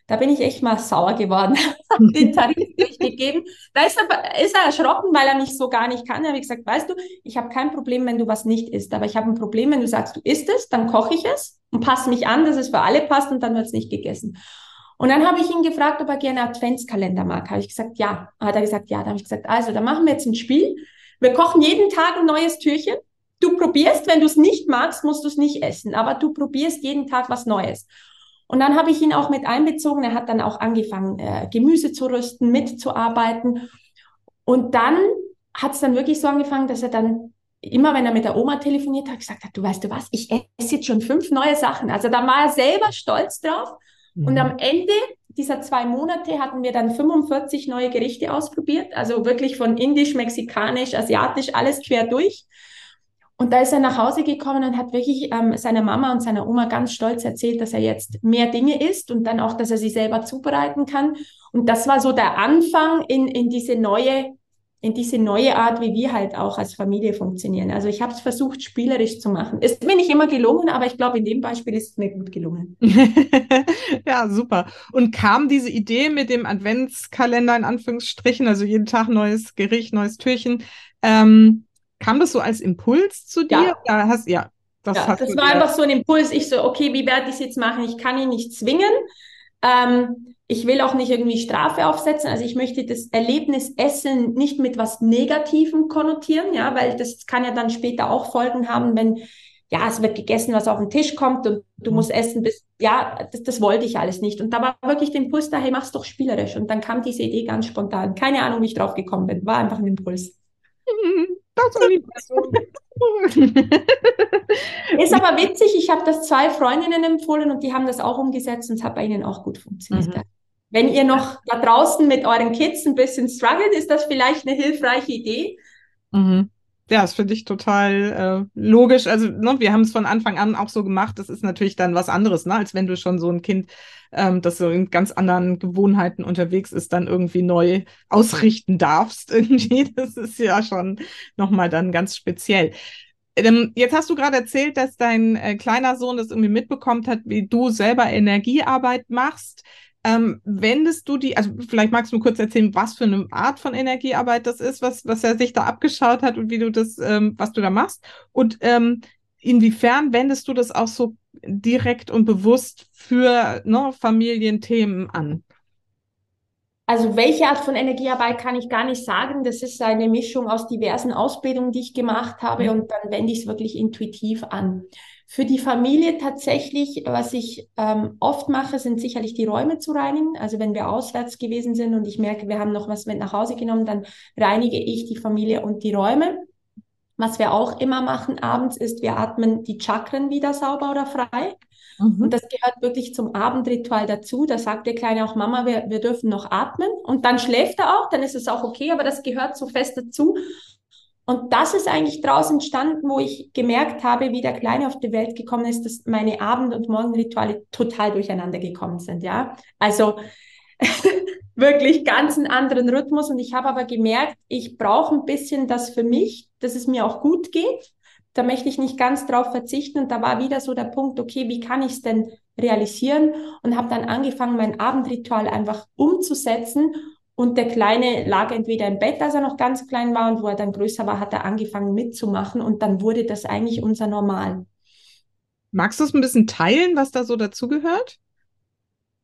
Da bin ich echt mal sauer geworden, [LAUGHS] den [LAUGHS] Tarif durchgegeben. Da ist er, ist er erschrocken, weil er mich so gar nicht kann. Da habe ich gesagt, weißt du, ich habe kein Problem, wenn du was nicht isst, aber ich habe ein Problem, wenn du sagst, du isst es, dann koche ich es und passe mich an, dass es für alle passt und dann wird es nicht gegessen. Und dann habe ich ihn gefragt, ob er gerne Adventskalender mag. Habe ich gesagt, ja. Hat er gesagt, ja. Da habe ich gesagt, also, da machen wir jetzt ein Spiel. Wir kochen jeden Tag ein neues Türchen. Du probierst, wenn du es nicht magst, musst du es nicht essen, aber du probierst jeden Tag was Neues. Und dann habe ich ihn auch mit einbezogen. Er hat dann auch angefangen, äh, Gemüse zu rüsten, mitzuarbeiten. Und dann hat es dann wirklich so angefangen, dass er dann immer, wenn er mit der Oma telefoniert hat, gesagt hat, du weißt du was, ich esse jetzt schon fünf neue Sachen. Also da war er selber stolz drauf. Mhm. Und am Ende dieser zwei Monate hatten wir dann 45 neue Gerichte ausprobiert. Also wirklich von indisch, mexikanisch, asiatisch, alles quer durch. Und da ist er nach Hause gekommen und hat wirklich ähm, seiner Mama und seiner Oma ganz stolz erzählt, dass er jetzt mehr Dinge isst und dann auch, dass er sie selber zubereiten kann. Und das war so der Anfang in, in diese neue, in diese neue Art, wie wir halt auch als Familie funktionieren. Also ich habe es versucht, spielerisch zu machen. Ist mir nicht immer gelungen, aber ich glaube, in dem Beispiel ist es mir gut gelungen. [LAUGHS] ja, super. Und kam diese Idee mit dem Adventskalender in Anführungsstrichen, also jeden Tag neues Gericht, neues Türchen, ähm, Kam das so als Impuls zu dir? Ja, hast, ja, das, ja, das war einfach so ein Impuls. Ich so, okay, wie werde ich es jetzt machen? Ich kann ihn nicht zwingen. Ähm, ich will auch nicht irgendwie Strafe aufsetzen. Also ich möchte das Erlebnis Essen nicht mit was Negativem konnotieren, ja, weil das kann ja dann später auch Folgen haben, wenn ja, es wird gegessen, was auf den Tisch kommt und du mhm. musst essen bis, ja, das, das wollte ich alles nicht. Und da war wirklich der Impuls da, hey, mach's doch spielerisch. Und dann kam diese Idee ganz spontan. Keine Ahnung, wie ich drauf gekommen bin. War einfach ein Impuls. [LAUGHS] [LAUGHS] Ist aber witzig, ich habe das zwei Freundinnen empfohlen und die haben das auch umgesetzt und es hat bei ihnen auch gut funktioniert. Mhm. Wenn ihr noch da draußen mit euren Kids ein bisschen struggelt, ist das vielleicht eine hilfreiche Idee. Mhm. Ja, das finde ich total äh, logisch. Also, ne, wir haben es von Anfang an auch so gemacht. Das ist natürlich dann was anderes, ne, als wenn du schon so ein Kind, ähm, das so in ganz anderen Gewohnheiten unterwegs ist, dann irgendwie neu ausrichten darfst. [LAUGHS] Irgendwie, das ist ja schon nochmal dann ganz speziell. Ähm, jetzt hast du gerade erzählt, dass dein äh, kleiner Sohn das irgendwie mitbekommt hat, wie du selber Energiearbeit machst. Ähm, wendest du die, also vielleicht magst du kurz erzählen, was für eine Art von Energiearbeit das ist, was, was er sich da abgeschaut hat und wie du das, ähm, was du da machst. Und ähm, inwiefern wendest du das auch so direkt und bewusst für ne, Familienthemen an? Also welche Art von Energiearbeit kann ich gar nicht sagen. Das ist eine Mischung aus diversen Ausbildungen, die ich gemacht habe mhm. und dann wende ich es wirklich intuitiv an. Für die Familie tatsächlich, was ich ähm, oft mache, sind sicherlich die Räume zu reinigen. Also wenn wir auswärts gewesen sind und ich merke, wir haben noch was mit nach Hause genommen, dann reinige ich die Familie und die Räume. Was wir auch immer machen abends ist, wir atmen die Chakren wieder sauber oder frei. Mhm. Und das gehört wirklich zum Abendritual dazu. Da sagt der Kleine auch, Mama, wir, wir dürfen noch atmen. Und dann schläft er auch, dann ist es auch okay, aber das gehört so fest dazu. Und das ist eigentlich daraus entstanden, wo ich gemerkt habe, wie der Kleine auf die Welt gekommen ist, dass meine Abend- und Morgenrituale total durcheinander gekommen sind, ja. Also [LAUGHS] wirklich ganz einen anderen Rhythmus. Und ich habe aber gemerkt, ich brauche ein bisschen das für mich, dass es mir auch gut geht da möchte ich nicht ganz drauf verzichten. Und da war wieder so der Punkt, okay, wie kann ich es denn realisieren? Und habe dann angefangen, mein Abendritual einfach umzusetzen. Und der Kleine lag entweder im Bett, als er noch ganz klein war, und wo er dann größer war, hat er angefangen mitzumachen. Und dann wurde das eigentlich unser Normal. Magst du es ein bisschen teilen, was da so dazugehört?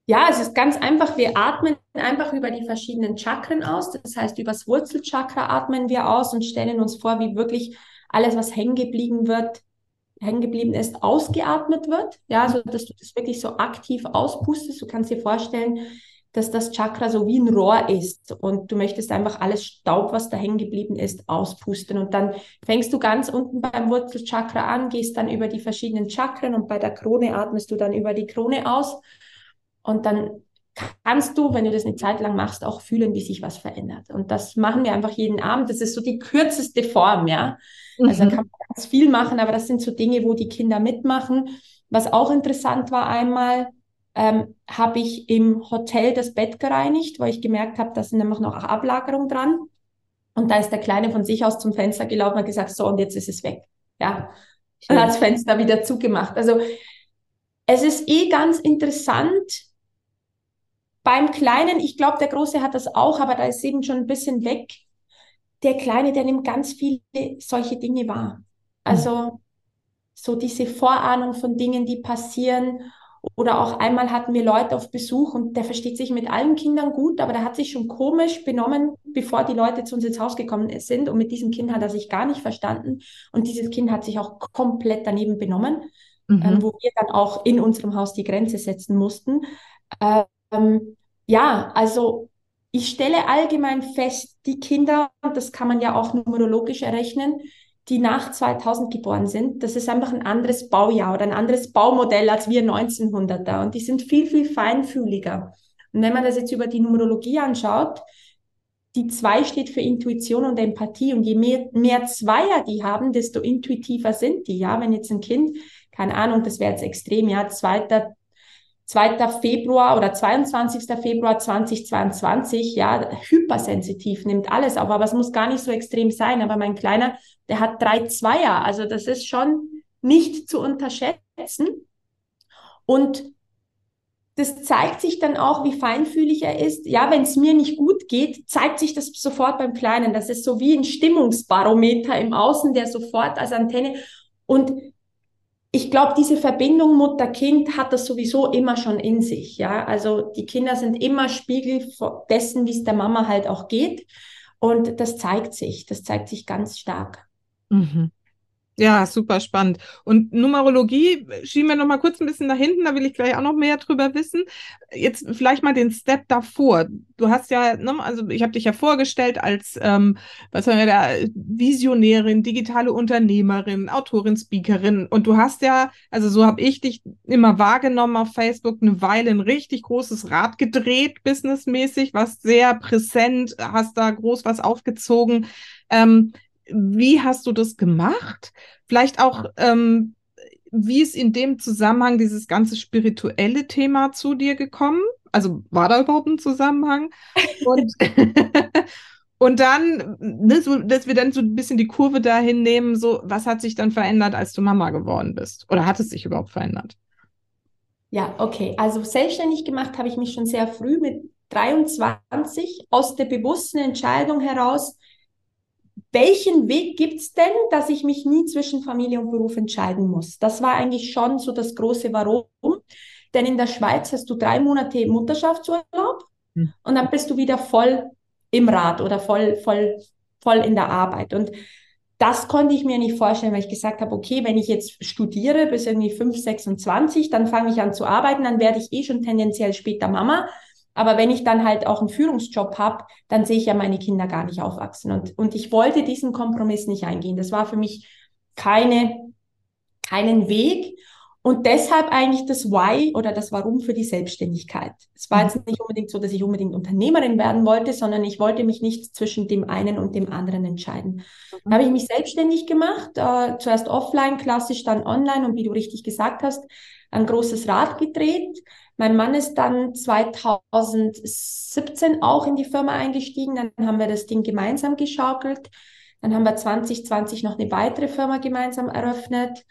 Ja, es ist ganz einfach. Wir atmen einfach über die verschiedenen Chakren aus. Das heißt, übers Wurzelchakra atmen wir aus und stellen uns vor, wie wirklich alles, was hängen geblieben wird, hängen geblieben ist, ausgeatmet wird. Ja, so dass du das wirklich so aktiv auspustest. Du kannst dir vorstellen, dass das Chakra so wie ein Rohr ist und du möchtest einfach alles Staub, was da hängen geblieben ist, auspusten. Und dann fängst du ganz unten beim Wurzelchakra an, gehst dann über die verschiedenen Chakren und bei der Krone atmest du dann über die Krone aus. Und dann kannst du, wenn du das eine Zeit lang machst, auch fühlen, wie sich was verändert. Und das machen wir einfach jeden Abend. Das ist so die kürzeste Form, ja. Also da mhm. kann man ganz viel machen, aber das sind so Dinge, wo die Kinder mitmachen. Was auch interessant war einmal, ähm, habe ich im Hotel das Bett gereinigt, weil ich gemerkt habe, da sind nämlich noch Ablagerungen dran. Und da ist der Kleine von sich aus zum Fenster gelaufen und gesagt, so, und jetzt ist es weg. Ja. Und hat das Fenster wieder zugemacht. Also es ist eh ganz interessant. Beim Kleinen, ich glaube, der Große hat das auch, aber da ist eben schon ein bisschen weg, der Kleine, der nimmt ganz viele solche Dinge wahr. Also so diese Vorahnung von Dingen, die passieren. Oder auch einmal hatten wir Leute auf Besuch und der versteht sich mit allen Kindern gut, aber der hat sich schon komisch benommen, bevor die Leute zu uns ins Haus gekommen sind. Und mit diesem Kind hat er sich gar nicht verstanden. Und dieses Kind hat sich auch komplett daneben benommen, mhm. ähm, wo wir dann auch in unserem Haus die Grenze setzen mussten. Ähm, ja, also ich stelle allgemein fest, die Kinder, das kann man ja auch numerologisch errechnen, die nach 2000 geboren sind, das ist einfach ein anderes Baujahr oder ein anderes Baumodell als wir 1900er und die sind viel, viel feinfühliger. Und wenn man das jetzt über die Numerologie anschaut, die zwei steht für Intuition und Empathie und je mehr, mehr Zweier die haben, desto intuitiver sind die. Ja, wenn jetzt ein Kind, keine Ahnung, das wäre jetzt extrem, ja, zweiter, 2. Februar oder 22. Februar 2022, ja, hypersensitiv, nimmt alles auf, aber es muss gar nicht so extrem sein. Aber mein Kleiner, der hat drei Zweier, also das ist schon nicht zu unterschätzen. Und das zeigt sich dann auch, wie feinfühlig er ist. Ja, wenn es mir nicht gut geht, zeigt sich das sofort beim Kleinen. Das ist so wie ein Stimmungsbarometer im Außen, der sofort als Antenne. Und ich glaube, diese Verbindung Mutter-Kind hat das sowieso immer schon in sich. Ja, also die Kinder sind immer Spiegel dessen, wie es der Mama halt auch geht. Und das zeigt sich, das zeigt sich ganz stark. Mhm. Ja, super spannend. Und Numerologie schieben wir noch mal kurz ein bisschen nach hinten, da will ich gleich auch noch mehr drüber wissen. Jetzt vielleicht mal den Step davor. Du hast ja, ne, also ich habe dich ja vorgestellt als, ähm, was haben wir da, Visionärin, digitale Unternehmerin, Autorin, Speakerin. Und du hast ja, also so habe ich dich immer wahrgenommen auf Facebook, eine Weile ein richtig großes Rad gedreht, businessmäßig, was sehr präsent, hast da groß was aufgezogen. Ähm, wie hast du das gemacht? Vielleicht auch, ähm, wie ist in dem Zusammenhang dieses ganze spirituelle Thema zu dir gekommen? Also war da überhaupt ein Zusammenhang? Und, [LAUGHS] und dann, ne, so, dass wir dann so ein bisschen die Kurve dahin nehmen, so, was hat sich dann verändert, als du Mama geworden bist? Oder hat es sich überhaupt verändert? Ja, okay. Also selbstständig gemacht habe ich mich schon sehr früh mit 23 aus der bewussten Entscheidung heraus, welchen Weg gibt es denn, dass ich mich nie zwischen Familie und Beruf entscheiden muss? Das war eigentlich schon so das große Warum. Denn in der Schweiz hast du drei Monate Mutterschaftsurlaub hm. und dann bist du wieder voll im Rad oder voll, voll, voll in der Arbeit. Und das konnte ich mir nicht vorstellen, weil ich gesagt habe, okay, wenn ich jetzt studiere bis irgendwie 5, 26, dann fange ich an zu arbeiten, dann werde ich eh schon tendenziell später Mama. Aber wenn ich dann halt auch einen Führungsjob habe, dann sehe ich ja meine Kinder gar nicht aufwachsen. Und, und ich wollte diesen Kompromiss nicht eingehen. Das war für mich keine, keinen Weg. Und deshalb eigentlich das Why oder das Warum für die Selbstständigkeit. Es war jetzt nicht unbedingt so, dass ich unbedingt Unternehmerin werden wollte, sondern ich wollte mich nicht zwischen dem einen und dem anderen entscheiden. Mhm. Da habe ich mich selbstständig gemacht, äh, zuerst offline, klassisch, dann online und wie du richtig gesagt hast, ein großes Rad gedreht. Mein Mann ist dann 2017 auch in die Firma eingestiegen, dann haben wir das Ding gemeinsam geschaukelt. Dann haben wir 2020 noch eine weitere Firma gemeinsam eröffnet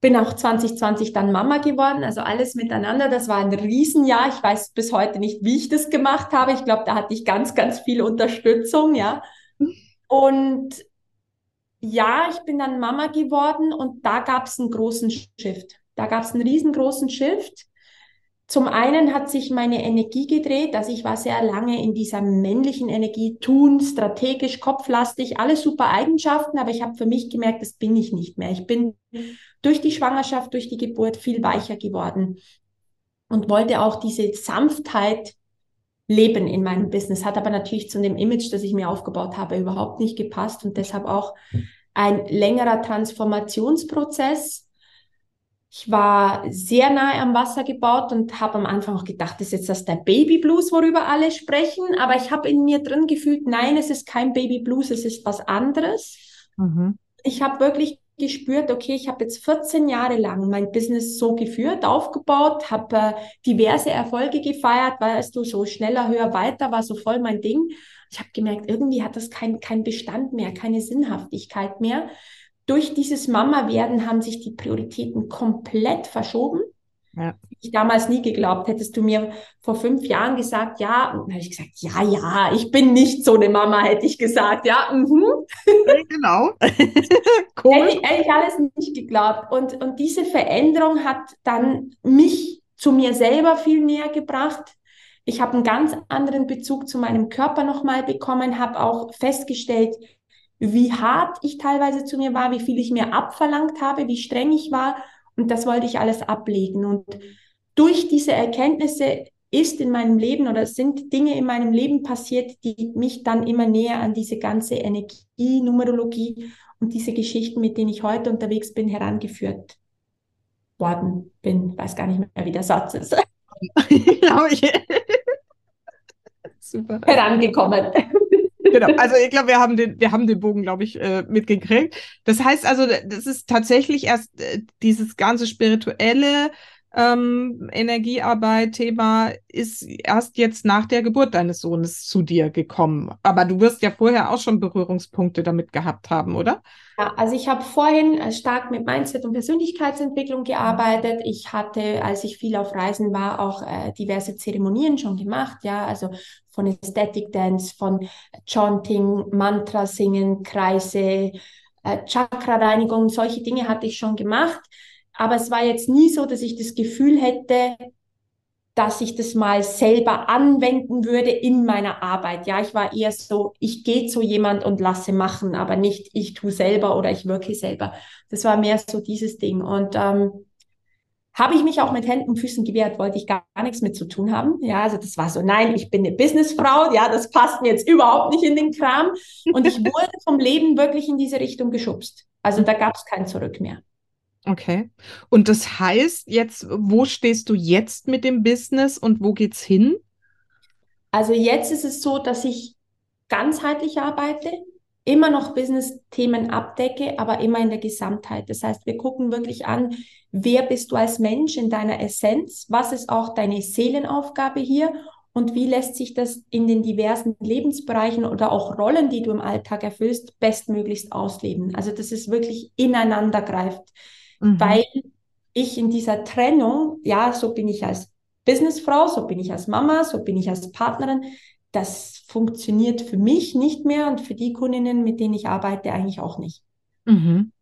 bin auch 2020 dann Mama geworden, also alles miteinander. Das war ein Riesenjahr. Ich weiß bis heute nicht, wie ich das gemacht habe. Ich glaube, da hatte ich ganz, ganz viel Unterstützung, ja. Und ja, ich bin dann Mama geworden und da gab es einen großen Shift. Da gab es einen riesengroßen Shift. Zum einen hat sich meine Energie gedreht, also ich war sehr lange in dieser männlichen Energie, tun, strategisch, kopflastig, alle super Eigenschaften, aber ich habe für mich gemerkt, das bin ich nicht mehr. Ich bin durch die Schwangerschaft, durch die Geburt viel weicher geworden und wollte auch diese Sanftheit leben in meinem Business, hat aber natürlich zu dem Image, das ich mir aufgebaut habe, überhaupt nicht gepasst und deshalb auch ein längerer Transformationsprozess ich war sehr nahe am Wasser gebaut und habe am Anfang auch gedacht, das ist jetzt das der Baby Blues, worüber alle sprechen. Aber ich habe in mir drin gefühlt, nein, es ist kein Baby Blues, es ist was anderes. Mhm. Ich habe wirklich gespürt, okay, ich habe jetzt 14 Jahre lang mein Business so geführt, aufgebaut, habe äh, diverse Erfolge gefeiert, weißt du, so schneller, höher, weiter war so voll mein Ding. Ich habe gemerkt, irgendwie hat das keinen kein Bestand mehr, keine Sinnhaftigkeit mehr durch dieses Mama-Werden haben sich die Prioritäten komplett verschoben. Ja. Ich damals nie geglaubt, hättest du mir vor fünf Jahren gesagt, ja, habe ich gesagt, ja, ja, ich bin nicht so eine Mama, hätte ich gesagt, ja, mhm. genau. [LAUGHS] cool. Hätte ich ehrlich alles nicht geglaubt. Und, und diese Veränderung hat dann mich zu mir selber viel näher gebracht. Ich habe einen ganz anderen Bezug zu meinem Körper nochmal bekommen, habe auch festgestellt, wie hart ich teilweise zu mir war, wie viel ich mir abverlangt habe, wie streng ich war. Und das wollte ich alles ablegen. Und durch diese Erkenntnisse ist in meinem Leben oder sind Dinge in meinem Leben passiert, die mich dann immer näher an diese ganze Energie, Numerologie und diese Geschichten, mit denen ich heute unterwegs bin, herangeführt worden bin. Ich weiß gar nicht mehr, wie der Satz ist. [LAUGHS] Glaube ich. [LAUGHS] Super. Herangekommen. Genau. Also ich glaube, wir haben den, wir haben den Bogen, glaube ich, äh, mitgekriegt. Das heißt also, das ist tatsächlich erst äh, dieses ganze spirituelle ähm, Energiearbeit Thema ist erst jetzt nach der Geburt deines Sohnes zu dir gekommen. Aber du wirst ja vorher auch schon Berührungspunkte damit gehabt haben, oder? Ja, also ich habe vorhin äh, stark mit Mindset und Persönlichkeitsentwicklung gearbeitet. Ich hatte, als ich viel auf Reisen war, auch äh, diverse Zeremonien schon gemacht. Ja, also von Aesthetic Dance, von Chanting, Mantra singen, Kreise, äh, Chakra-Reinigung, solche Dinge hatte ich schon gemacht. Aber es war jetzt nie so, dass ich das Gefühl hätte, dass ich das mal selber anwenden würde in meiner Arbeit. Ja, ich war eher so, ich gehe zu jemand und lasse machen, aber nicht ich tue selber oder ich wirke selber. Das war mehr so dieses Ding. Und ähm, habe ich mich auch mit Händen und Füßen gewehrt, wollte ich gar, gar nichts mit zu tun haben. Ja, also das war so, nein, ich bin eine Businessfrau, ja, das passt mir jetzt überhaupt nicht in den Kram. Und ich [LAUGHS] wurde vom Leben wirklich in diese Richtung geschubst. Also da gab es kein Zurück mehr. Okay. Und das heißt jetzt, wo stehst du jetzt mit dem Business und wo geht's hin? Also jetzt ist es so, dass ich ganzheitlich arbeite. Immer noch Business-Themen abdecke, aber immer in der Gesamtheit. Das heißt, wir gucken wirklich an, wer bist du als Mensch in deiner Essenz, was ist auch deine Seelenaufgabe hier und wie lässt sich das in den diversen Lebensbereichen oder auch Rollen, die du im Alltag erfüllst, bestmöglichst ausleben. Also dass es wirklich ineinander greift, mhm. weil ich in dieser Trennung, ja, so bin ich als Businessfrau, so bin ich als Mama, so bin ich als Partnerin, das funktioniert für mich nicht mehr und für die Kundinnen, mit denen ich arbeite, eigentlich auch nicht. Mhm.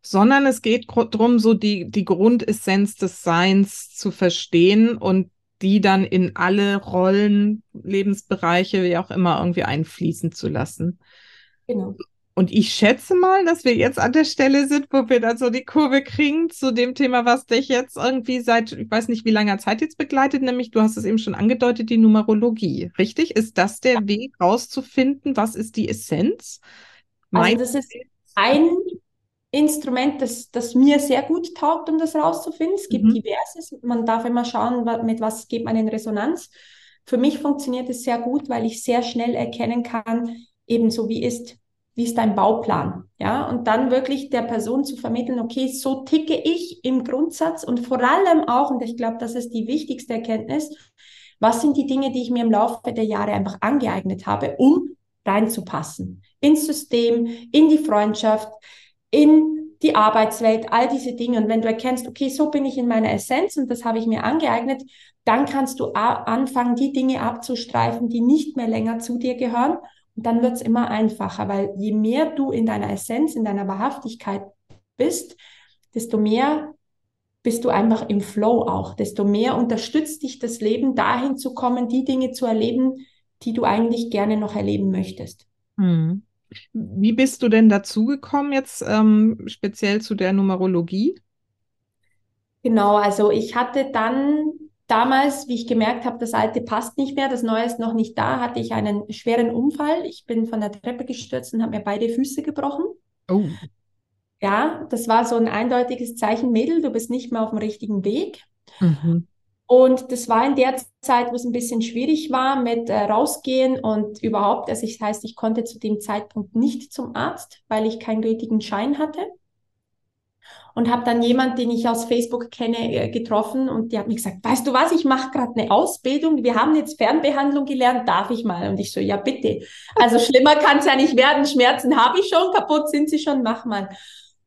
Sondern es geht darum, so die, die Grundessenz des Seins zu verstehen und die dann in alle Rollen, Lebensbereiche, wie auch immer, irgendwie einfließen zu lassen. Genau. Und ich schätze mal, dass wir jetzt an der Stelle sind, wo wir dann so die Kurve kriegen zu dem Thema, was dich jetzt irgendwie seit, ich weiß nicht wie langer Zeit jetzt begleitet, nämlich du hast es eben schon angedeutet, die Numerologie. Richtig? Ist das der Weg rauszufinden? Was ist die Essenz? Also das ist ein Instrument, das, das mir sehr gut taugt, um das rauszufinden. Es gibt mhm. diverses. Man darf immer schauen, mit was geht man in Resonanz. Für mich funktioniert es sehr gut, weil ich sehr schnell erkennen kann, ebenso wie ist, wie ist dein Bauplan? Ja, und dann wirklich der Person zu vermitteln, okay, so ticke ich im Grundsatz und vor allem auch, und ich glaube, das ist die wichtigste Erkenntnis, was sind die Dinge, die ich mir im Laufe der Jahre einfach angeeignet habe, um reinzupassen ins System, in die Freundschaft, in die Arbeitswelt, all diese Dinge. Und wenn du erkennst, okay, so bin ich in meiner Essenz und das habe ich mir angeeignet, dann kannst du anfangen, die Dinge abzustreifen, die nicht mehr länger zu dir gehören. Dann wird es immer einfacher, weil je mehr du in deiner Essenz, in deiner Wahrhaftigkeit bist, desto mehr bist du einfach im Flow auch, desto mehr unterstützt dich das Leben, dahin zu kommen, die Dinge zu erleben, die du eigentlich gerne noch erleben möchtest. Hm. Wie bist du denn dazugekommen jetzt ähm, speziell zu der Numerologie? Genau, also ich hatte dann damals, wie ich gemerkt habe, das Alte passt nicht mehr, das Neue ist noch nicht da, hatte ich einen schweren Unfall. Ich bin von der Treppe gestürzt und habe mir beide Füße gebrochen. Oh. Ja, das war so ein eindeutiges Zeichen, Mädel, du bist nicht mehr auf dem richtigen Weg. Mhm. Und das war in der Zeit, wo es ein bisschen schwierig war mit äh, rausgehen und überhaupt, also ich, das heißt, ich konnte zu dem Zeitpunkt nicht zum Arzt, weil ich keinen gültigen Schein hatte. Und habe dann jemand, den ich aus Facebook kenne, äh, getroffen und der hat mir gesagt, weißt du was, ich mache gerade eine Ausbildung, wir haben jetzt Fernbehandlung gelernt, darf ich mal? Und ich so, ja bitte. Also [LAUGHS] schlimmer kann es ja nicht werden, Schmerzen habe ich schon, kaputt sind sie schon, mach mal.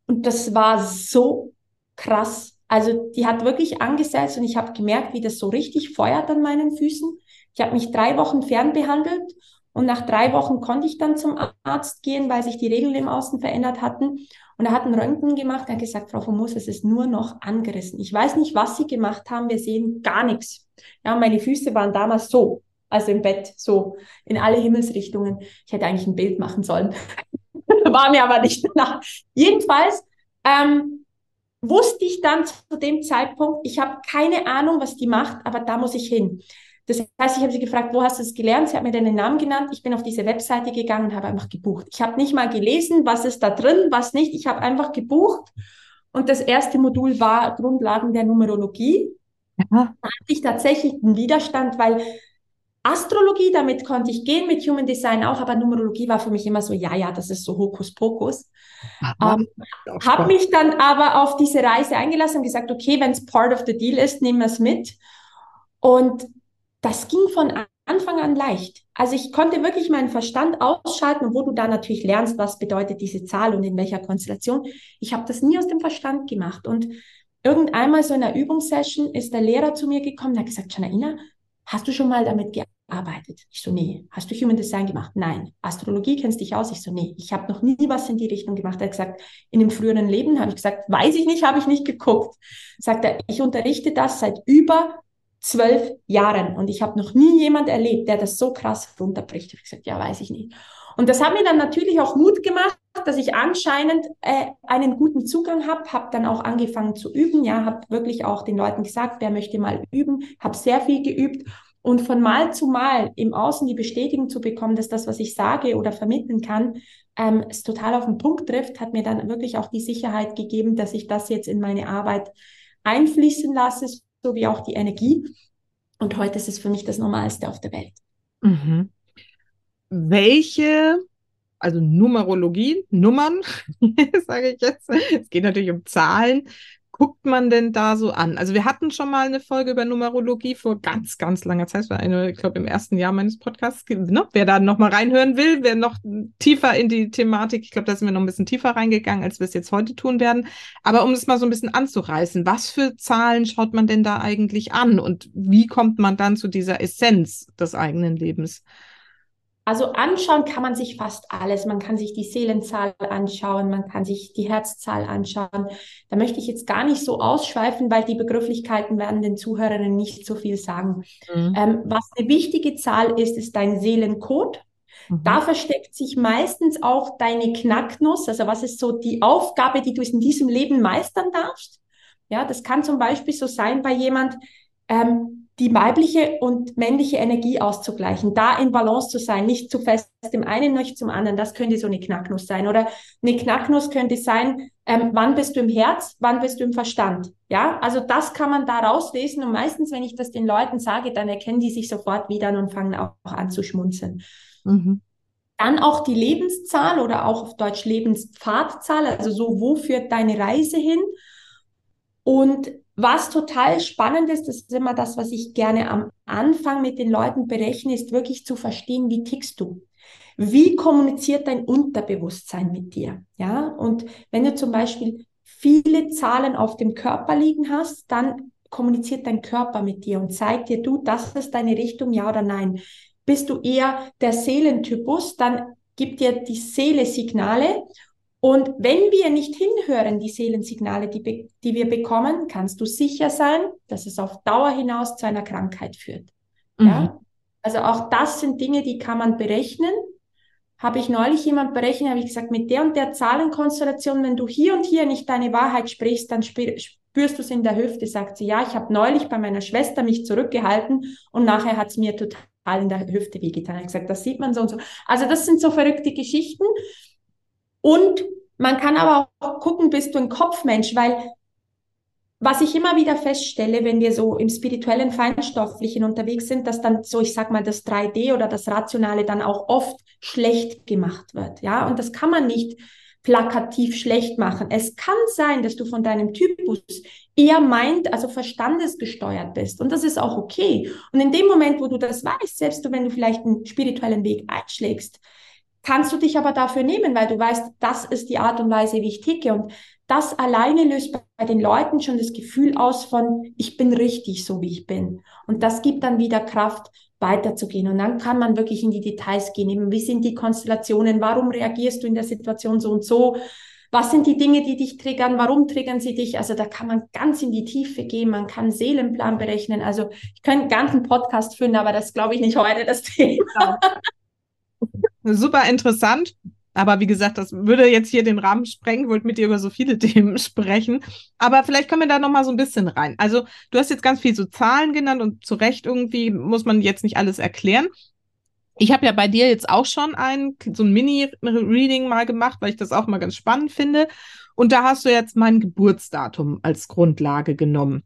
Und das war so krass also die hat wirklich angesetzt und ich habe gemerkt, wie das so richtig feuert an meinen Füßen. Ich habe mich drei Wochen fernbehandelt und nach drei Wochen konnte ich dann zum Arzt gehen, weil sich die Regeln im Außen verändert hatten. Und er hat einen Röntgen gemacht, er hat gesagt, Frau von Moos, es ist nur noch angerissen. Ich weiß nicht, was Sie gemacht haben, wir sehen gar nichts. Ja, meine Füße waren damals so, also im Bett, so in alle Himmelsrichtungen. Ich hätte eigentlich ein Bild machen sollen. [LAUGHS] War mir aber nicht danach. Jedenfalls ähm, wusste ich dann zu dem Zeitpunkt, ich habe keine Ahnung, was die macht, aber da muss ich hin. Das heißt, ich habe sie gefragt, wo hast du es gelernt? Sie hat mir den Namen genannt. Ich bin auf diese Webseite gegangen und habe einfach gebucht. Ich habe nicht mal gelesen, was ist da drin, was nicht. Ich habe einfach gebucht. Und das erste Modul war Grundlagen der Numerologie. Da hatte ich tatsächlich einen Widerstand, weil Astrologie, damit konnte ich gehen, mit Human Design auch, aber Numerologie war für mich immer so, ja, ja, das ist so Hokuspokus. Ähm, habe mich dann aber auf diese Reise eingelassen und gesagt, okay, wenn es part of the deal ist, nehmen wir es mit. Und das ging von Anfang an leicht. Also ich konnte wirklich meinen Verstand ausschalten, wo du da natürlich lernst, was bedeutet diese Zahl und in welcher Konstellation. Ich habe das nie aus dem Verstand gemacht. Und irgendeinmal so in einer Übungssession ist der Lehrer zu mir gekommen und hat gesagt, Janaina, hast du schon mal damit gearbeitet? Ich so, nee. Hast du Human Design gemacht? Nein. Astrologie kennst dich aus? Ich so, nee. Ich habe noch nie was in die Richtung gemacht. Er hat gesagt, in dem früheren Leben habe ich gesagt, weiß ich nicht, habe ich nicht geguckt. Sagt er, ich unterrichte das seit über zwölf Jahren und ich habe noch nie jemand erlebt, der das so krass runterbricht. Ich habe gesagt, ja, weiß ich nicht. Und das hat mir dann natürlich auch Mut gemacht, dass ich anscheinend äh, einen guten Zugang habe, habe dann auch angefangen zu üben, ja, habe wirklich auch den Leuten gesagt, wer möchte mal üben, habe sehr viel geübt und von Mal zu Mal im Außen die Bestätigung zu bekommen, dass das, was ich sage oder vermitteln kann, ähm, es total auf den Punkt trifft, hat mir dann wirklich auch die Sicherheit gegeben, dass ich das jetzt in meine Arbeit einfließen lasse, so wie auch die Energie. Und heute ist es für mich das Normalste auf der Welt. Mhm. Welche also Numerologie, Nummern, [LAUGHS] sage ich jetzt. Es geht natürlich um Zahlen guckt man denn da so an? Also wir hatten schon mal eine Folge über Numerologie vor ganz, ganz langer Zeit. War eine, ich glaube, im ersten Jahr meines Podcasts. Ne? Wer da noch mal reinhören will, wer noch tiefer in die Thematik, ich glaube, da sind wir noch ein bisschen tiefer reingegangen, als wir es jetzt heute tun werden. Aber um es mal so ein bisschen anzureißen, was für Zahlen schaut man denn da eigentlich an und wie kommt man dann zu dieser Essenz des eigenen Lebens? Also anschauen kann man sich fast alles. Man kann sich die Seelenzahl anschauen, man kann sich die Herzzahl anschauen. Da möchte ich jetzt gar nicht so ausschweifen, weil die Begrifflichkeiten werden den Zuhörerinnen nicht so viel sagen. Mhm. Ähm, was eine wichtige Zahl ist, ist dein Seelencode. Mhm. Da versteckt sich meistens auch deine Knacknuss. Also was ist so die Aufgabe, die du in diesem Leben meistern darfst? Ja, das kann zum Beispiel so sein bei jemand, ähm, die weibliche und männliche Energie auszugleichen, da in Balance zu sein, nicht zu fest dem einen, nicht zum anderen. Das könnte so eine Knacknuss sein. Oder eine Knacknuss könnte sein, ähm, wann bist du im Herz, wann bist du im Verstand. Ja, also das kann man da rauslesen. Und meistens, wenn ich das den Leuten sage, dann erkennen die sich sofort wieder und fangen auch an zu schmunzeln. Mhm. Dann auch die Lebenszahl oder auch auf Deutsch Lebenspfadzahl, also so, wo führt deine Reise hin? Und was total spannend ist, das ist immer das, was ich gerne am Anfang mit den Leuten berechne, ist wirklich zu verstehen, wie tickst du? Wie kommuniziert dein Unterbewusstsein mit dir? Ja, und wenn du zum Beispiel viele Zahlen auf dem Körper liegen hast, dann kommuniziert dein Körper mit dir und zeigt dir, du, das ist deine Richtung, ja oder nein. Bist du eher der Seelentypus, dann gibt dir die Seele Signale und wenn wir nicht hinhören, die Seelensignale, die, die wir bekommen, kannst du sicher sein, dass es auf Dauer hinaus zu einer Krankheit führt. Mhm. Ja? Also auch das sind Dinge, die kann man berechnen. Habe ich neulich jemand berechnet, habe ich gesagt, mit der und der Zahlenkonstellation, wenn du hier und hier nicht deine Wahrheit sprichst, dann spürst du es in der Hüfte, sagt sie. Ja, ich habe neulich bei meiner Schwester mich zurückgehalten und nachher hat es mir total in der Hüfte wehgetan. Ich habe gesagt, das sieht man so und so. Also das sind so verrückte Geschichten. Und man kann aber auch gucken, bist du ein Kopfmensch, weil was ich immer wieder feststelle, wenn wir so im spirituellen Feinstofflichen unterwegs sind, dass dann so, ich sag mal, das 3D oder das Rationale dann auch oft schlecht gemacht wird. Ja, und das kann man nicht plakativ schlecht machen. Es kann sein, dass du von deinem Typus eher meint, also verstandesgesteuert bist. Und das ist auch okay. Und in dem Moment, wo du das weißt, selbst wenn du vielleicht einen spirituellen Weg einschlägst, kannst du dich aber dafür nehmen, weil du weißt, das ist die Art und Weise, wie ich ticke. Und das alleine löst bei den Leuten schon das Gefühl aus von, ich bin richtig so, wie ich bin. Und das gibt dann wieder Kraft, weiterzugehen. Und dann kann man wirklich in die Details gehen. Eben, wie sind die Konstellationen? Warum reagierst du in der Situation so und so? Was sind die Dinge, die dich triggern? Warum triggern sie dich? Also da kann man ganz in die Tiefe gehen. Man kann Seelenplan berechnen. Also ich könnte einen ganzen Podcast führen, aber das glaube ich nicht heute das Thema. [LAUGHS] super interessant. Aber wie gesagt, das würde jetzt hier den Rahmen sprengen. Wollte mit dir über so viele [LAUGHS] Themen sprechen. Aber vielleicht kommen wir da noch mal so ein bisschen rein. Also du hast jetzt ganz viel so Zahlen genannt und zu Recht irgendwie muss man jetzt nicht alles erklären. Ich habe ja bei dir jetzt auch schon ein so ein Mini-Reading mal gemacht, weil ich das auch mal ganz spannend finde. Und da hast du jetzt mein Geburtsdatum als Grundlage genommen.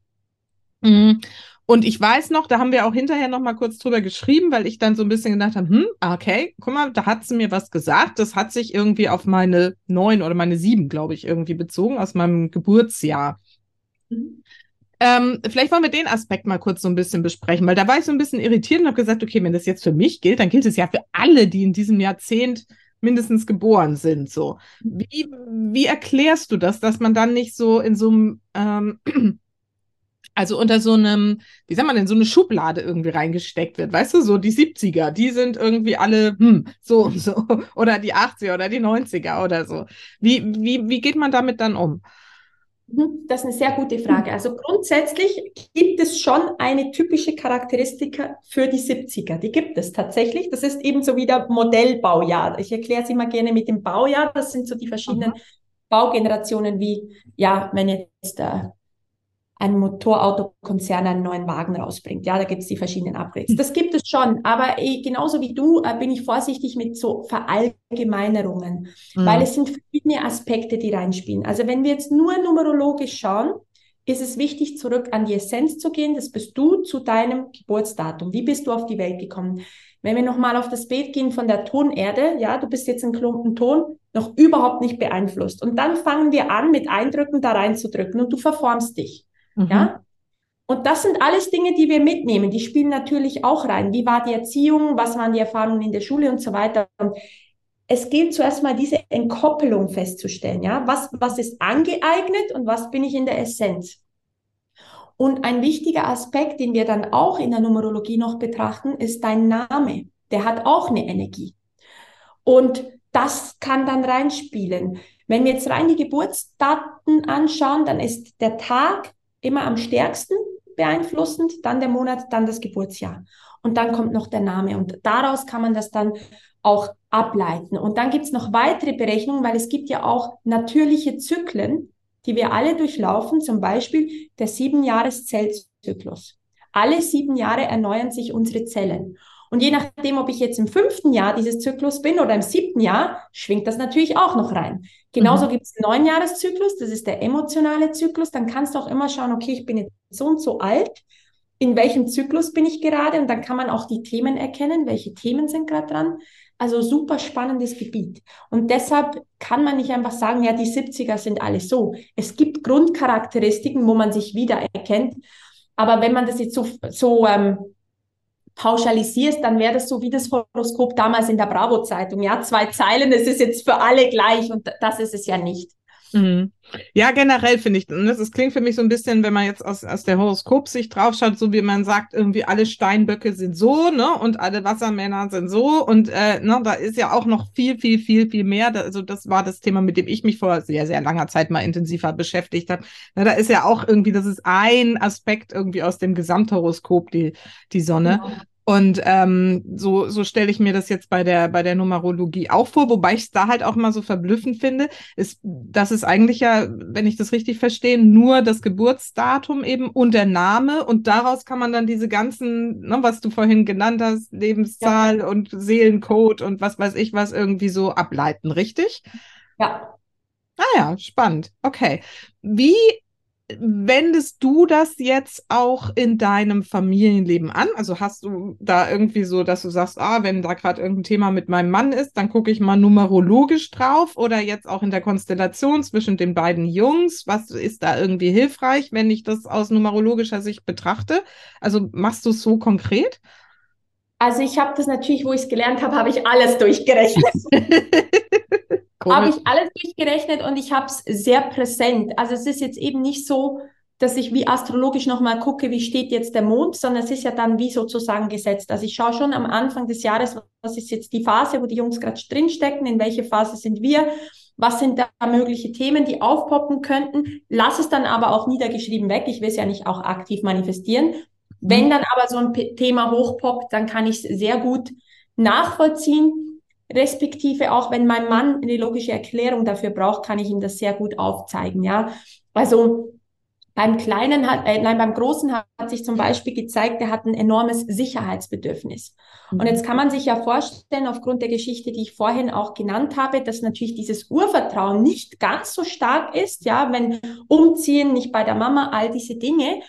Mhm. Und ich weiß noch, da haben wir auch hinterher noch mal kurz drüber geschrieben, weil ich dann so ein bisschen gedacht habe, hm, okay, guck mal, da hat sie mir was gesagt. Das hat sich irgendwie auf meine neun oder meine sieben, glaube ich, irgendwie bezogen aus meinem Geburtsjahr. Mhm. Ähm, vielleicht wollen wir den Aspekt mal kurz so ein bisschen besprechen, weil da war ich so ein bisschen irritiert und habe gesagt, okay, wenn das jetzt für mich gilt, dann gilt es ja für alle, die in diesem Jahrzehnt mindestens geboren sind. So, wie, wie erklärst du das, dass man dann nicht so in so einem ähm, also unter so einem, wie sagt man denn, so eine Schublade irgendwie reingesteckt wird. Weißt du, so die 70er, die sind irgendwie alle hm, so und [LAUGHS] so. Oder die 80er oder die 90er oder so. Wie, wie, wie geht man damit dann um? Mhm, das ist eine sehr gute Frage. Also grundsätzlich gibt es schon eine typische Charakteristik für die 70er. Die gibt es tatsächlich. Das ist eben so wie der Modellbaujahr. Ich erkläre es immer gerne mit dem Baujahr. Das sind so die verschiedenen Aha. Baugenerationen wie, ja, wenn jetzt der ein Motorautokonzern einen neuen Wagen rausbringt. Ja, da gibt es die verschiedenen Upgrades. Das gibt es schon, aber eh, genauso wie du äh, bin ich vorsichtig mit so Verallgemeinerungen, mhm. weil es sind verschiedene Aspekte, die reinspielen. Also wenn wir jetzt nur numerologisch schauen, ist es wichtig, zurück an die Essenz zu gehen. Das bist du zu deinem Geburtsdatum. Wie bist du auf die Welt gekommen? Wenn wir nochmal auf das Bild gehen von der Tonerde, ja, du bist jetzt ein Klumpen Ton, noch überhaupt nicht beeinflusst. Und dann fangen wir an, mit Eindrücken da reinzudrücken und du verformst dich. Mhm. Ja. Und das sind alles Dinge, die wir mitnehmen. Die spielen natürlich auch rein. Wie war die Erziehung? Was waren die Erfahrungen in der Schule und so weiter? Und es gilt zuerst mal diese Entkoppelung festzustellen. Ja, was, was ist angeeignet und was bin ich in der Essenz? Und ein wichtiger Aspekt, den wir dann auch in der Numerologie noch betrachten, ist dein Name. Der hat auch eine Energie. Und das kann dann reinspielen. Wenn wir jetzt rein die Geburtsdaten anschauen, dann ist der Tag immer am stärksten beeinflussend, dann der Monat, dann das Geburtsjahr. Und dann kommt noch der Name. Und daraus kann man das dann auch ableiten. Und dann gibt es noch weitere Berechnungen, weil es gibt ja auch natürliche Zyklen, die wir alle durchlaufen, zum Beispiel der Sieben-Jahres-Zellzyklus. Alle sieben Jahre erneuern sich unsere Zellen. Und je nachdem, ob ich jetzt im fünften Jahr dieses Zyklus bin oder im siebten Jahr, schwingt das natürlich auch noch rein. Genauso mhm. gibt es einen Neunjahreszyklus, das ist der emotionale Zyklus. Dann kannst du auch immer schauen, okay, ich bin jetzt so und so alt. In welchem Zyklus bin ich gerade? Und dann kann man auch die Themen erkennen, welche Themen sind gerade dran. Also super spannendes Gebiet. Und deshalb kann man nicht einfach sagen, ja, die 70er sind alle so. Es gibt Grundcharakteristiken, wo man sich wiedererkennt. Aber wenn man das jetzt so, so ähm, pauschalisierst, dann wäre das so wie das Horoskop damals in der Bravo-Zeitung. Ja, zwei Zeilen, es ist jetzt für alle gleich und das ist es ja nicht. Mhm. Ja, generell finde ich, das, das klingt für mich so ein bisschen, wenn man jetzt aus, aus der Horoskopsicht draufschaut, so wie man sagt, irgendwie alle Steinböcke sind so, ne, und alle Wassermänner sind so, und äh, ne, da ist ja auch noch viel, viel, viel, viel mehr. Da, also das war das Thema, mit dem ich mich vor sehr, sehr langer Zeit mal intensiver beschäftigt habe. Ja, da ist ja auch irgendwie, das ist ein Aspekt irgendwie aus dem Gesamthoroskop, die, die Sonne. Genau. Und ähm, so, so stelle ich mir das jetzt bei der, bei der Numerologie auch vor, wobei ich es da halt auch mal so verblüffend finde, ist, dass es eigentlich ja, wenn ich das richtig verstehe, nur das Geburtsdatum eben und der Name und daraus kann man dann diese ganzen, ne, was du vorhin genannt hast, Lebenszahl ja. und Seelencode und was weiß ich was irgendwie so ableiten, richtig? Ja. Ah ja, spannend. Okay. Wie wendest du das jetzt auch in deinem Familienleben an? Also hast du da irgendwie so, dass du sagst, ah, wenn da gerade irgendein Thema mit meinem Mann ist, dann gucke ich mal numerologisch drauf oder jetzt auch in der Konstellation zwischen den beiden Jungs, was ist da irgendwie hilfreich, wenn ich das aus numerologischer Sicht betrachte? Also machst du es so konkret? Also ich habe das natürlich, wo ich es gelernt habe, habe ich alles durchgerechnet. [LAUGHS] Habe ich alles durchgerechnet und ich habe es sehr präsent. Also es ist jetzt eben nicht so, dass ich wie astrologisch nochmal gucke, wie steht jetzt der Mond, sondern es ist ja dann wie sozusagen gesetzt. Also ich schaue schon am Anfang des Jahres, was ist jetzt die Phase, wo die Jungs gerade drinstecken, in welche Phase sind wir, was sind da mögliche Themen, die aufpoppen könnten, lass es dann aber auch niedergeschrieben weg. Ich will es ja nicht auch aktiv manifestieren. Wenn mhm. dann aber so ein Thema hochpoppt, dann kann ich es sehr gut nachvollziehen respektive auch wenn mein Mann eine logische Erklärung dafür braucht, kann ich ihm das sehr gut aufzeigen, ja. Also beim Kleinen hat, äh, nein, beim Großen hat, sich zum Beispiel gezeigt, er hat ein enormes Sicherheitsbedürfnis. Mhm. Und jetzt kann man sich ja vorstellen, aufgrund der Geschichte, die ich vorhin auch genannt habe, dass natürlich dieses Urvertrauen nicht ganz so stark ist, ja, wenn Umziehen, nicht bei der Mama, all diese Dinge.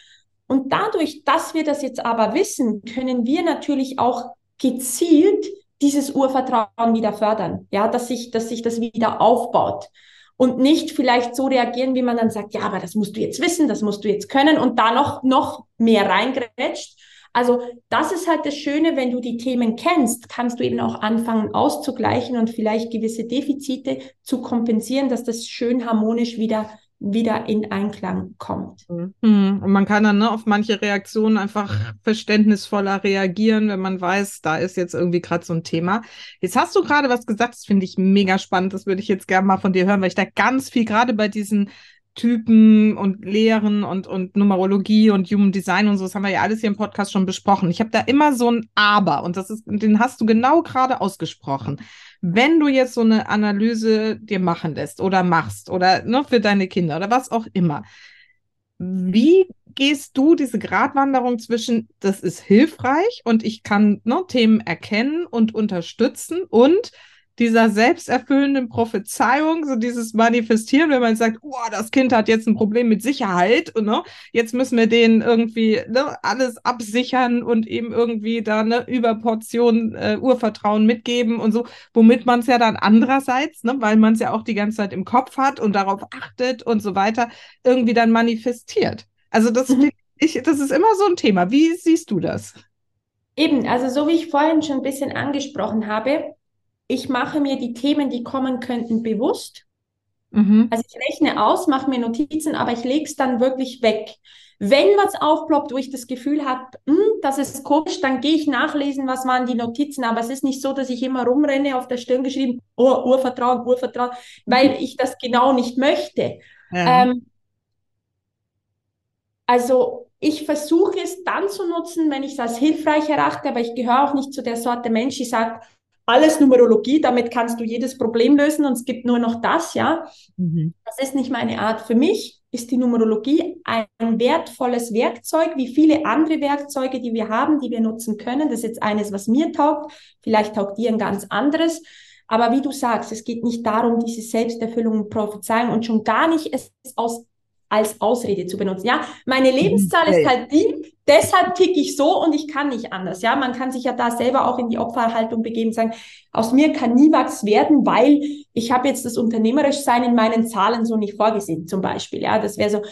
Und dadurch, dass wir das jetzt aber wissen, können wir natürlich auch gezielt dieses Urvertrauen wieder fördern, ja, dass sich, dass sich das wieder aufbaut und nicht vielleicht so reagieren, wie man dann sagt, ja, aber das musst du jetzt wissen, das musst du jetzt können und da noch, noch mehr reingrätscht. Also das ist halt das Schöne, wenn du die Themen kennst, kannst du eben auch anfangen auszugleichen und vielleicht gewisse Defizite zu kompensieren, dass das schön harmonisch wieder wieder in Einklang kommt. Mhm. Und man kann dann ne, auf manche Reaktionen einfach verständnisvoller reagieren, wenn man weiß, da ist jetzt irgendwie gerade so ein Thema. Jetzt hast du gerade was gesagt, das finde ich mega spannend. Das würde ich jetzt gerne mal von dir hören, weil ich da ganz viel gerade bei diesen Typen und Lehren und, und Numerologie und Human Design und so, das haben wir ja alles hier im Podcast schon besprochen. Ich habe da immer so ein Aber und das ist, den hast du genau gerade ausgesprochen. Wenn du jetzt so eine Analyse dir machen lässt oder machst oder ne, für deine Kinder oder was auch immer, wie gehst du diese Gratwanderung zwischen, das ist hilfreich und ich kann ne, Themen erkennen und unterstützen und dieser selbsterfüllenden Prophezeiung, so dieses Manifestieren, wenn man sagt, oh, das Kind hat jetzt ein Problem mit Sicherheit und ne, jetzt müssen wir denen irgendwie ne, alles absichern und eben irgendwie da eine Überportion äh, Urvertrauen mitgeben und so, womit man es ja dann andererseits, ne, weil man es ja auch die ganze Zeit im Kopf hat und darauf achtet und so weiter, irgendwie dann manifestiert. Also das mhm. ich, das ist immer so ein Thema. Wie siehst du das? Eben, also so wie ich vorhin schon ein bisschen angesprochen habe, ich mache mir die Themen, die kommen könnten, bewusst. Mhm. Also ich rechne aus, mache mir Notizen, aber ich lege es dann wirklich weg. Wenn was aufploppt, wo ich das Gefühl habe, hm, das ist komisch, dann gehe ich nachlesen, was waren die Notizen. Aber es ist nicht so, dass ich immer rumrenne, auf der Stirn geschrieben, oh, Urvertrauen, Urvertrauen, weil mhm. ich das genau nicht möchte. Ja. Ähm, also ich versuche es dann zu nutzen, wenn ich es als hilfreich erachte, aber ich gehöre auch nicht zu der Sorte Mensch, die sagt, alles Numerologie, damit kannst du jedes Problem lösen und es gibt nur noch das, ja. Mhm. Das ist nicht meine Art. Für mich ist die Numerologie ein, wertvolles Werkzeug, wie viele andere Werkzeuge, die wir haben, die wir nutzen können. Das ist jetzt eines, was mir taugt. Vielleicht taugt dir ein ganz anderes. Aber wie du sagst, es geht nicht darum, diese Selbsterfüllung und Prophezeiung und schon gar nicht es aus als Ausrede zu benutzen. Ja, meine mhm. Lebenszahl ist halt die, deshalb ticke ich so und ich kann nicht anders. Ja, man kann sich ja da selber auch in die Opferhaltung begeben und sagen, aus mir kann nie was werden, weil ich habe jetzt das Unternehmerischsein in meinen Zahlen so nicht vorgesehen, zum Beispiel. Ja, das wäre so.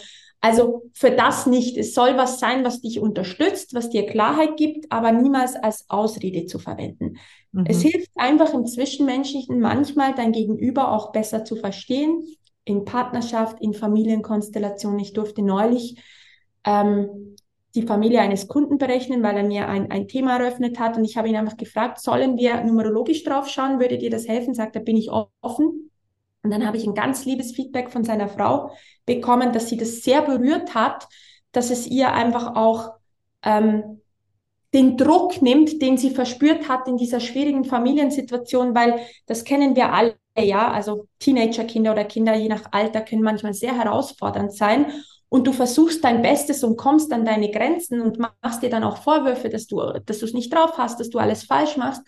Also für das nicht. Es soll was sein, was dich unterstützt, was dir Klarheit gibt, aber niemals als Ausrede zu verwenden. Mhm. Es hilft einfach im Zwischenmenschlichen manchmal dein Gegenüber auch besser zu verstehen, in Partnerschaft, in Familienkonstellation. Ich durfte neulich ähm, die Familie eines Kunden berechnen, weil er mir ein, ein Thema eröffnet hat und ich habe ihn einfach gefragt, sollen wir numerologisch drauf schauen, würde dir das helfen? Sagt er, bin ich offen. Und dann habe ich ein ganz liebes Feedback von seiner Frau bekommen, dass sie das sehr berührt hat, dass es ihr einfach auch ähm, den Druck nimmt, den sie verspürt hat in dieser schwierigen Familiensituation, weil das kennen wir alle, ja, also Teenagerkinder oder Kinder je nach Alter können manchmal sehr herausfordernd sein und du versuchst dein Bestes und kommst an deine Grenzen und machst dir dann auch Vorwürfe, dass du dass du es nicht drauf hast, dass du alles falsch machst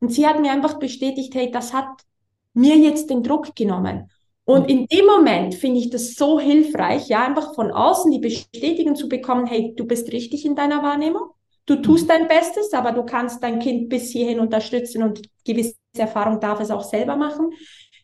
und sie hat mir einfach bestätigt, hey, das hat mir jetzt den Druck genommen. Und in dem Moment finde ich das so hilfreich, ja, einfach von außen die Bestätigung zu bekommen, hey, du bist richtig in deiner Wahrnehmung. Du tust dein Bestes, aber du kannst dein Kind bis hierhin unterstützen und gewisse Erfahrung darf es auch selber machen.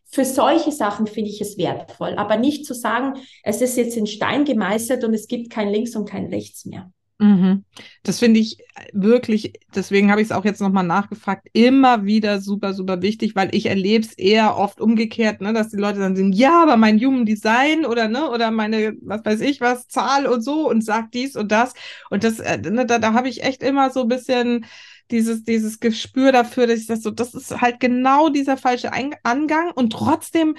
Für solche Sachen finde ich es wertvoll, aber nicht zu sagen, es ist jetzt in Stein gemeißelt und es gibt kein Links und kein Rechts mehr. Mhm. Das finde ich wirklich, deswegen habe ich es auch jetzt nochmal nachgefragt, immer wieder super, super wichtig, weil ich erlebe es eher oft umgekehrt, ne, dass die Leute dann sagen, ja, aber mein Human Design oder ne, oder meine, was weiß ich was, Zahl und so und sagt dies und das. Und das, äh, ne, da, da habe ich echt immer so ein bisschen dieses, dieses Gespür dafür, dass ich das so, das ist halt genau dieser falsche Angang und trotzdem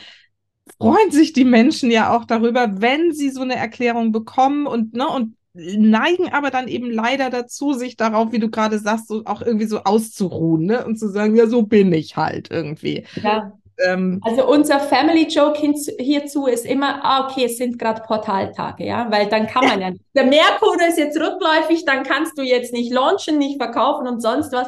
freuen sich die Menschen ja auch darüber, wenn sie so eine Erklärung bekommen und, ne, und neigen aber dann eben leider dazu, sich darauf, wie du gerade sagst, so auch irgendwie so auszuruhen ne? und zu sagen, ja, so bin ich halt irgendwie. Ja. Ähm, also unser Family Joke hierzu ist immer, ah, okay, es sind gerade Portaltage, ja, weil dann kann man ja, der Merkur ist jetzt rückläufig, dann kannst du jetzt nicht launchen, nicht verkaufen und sonst was.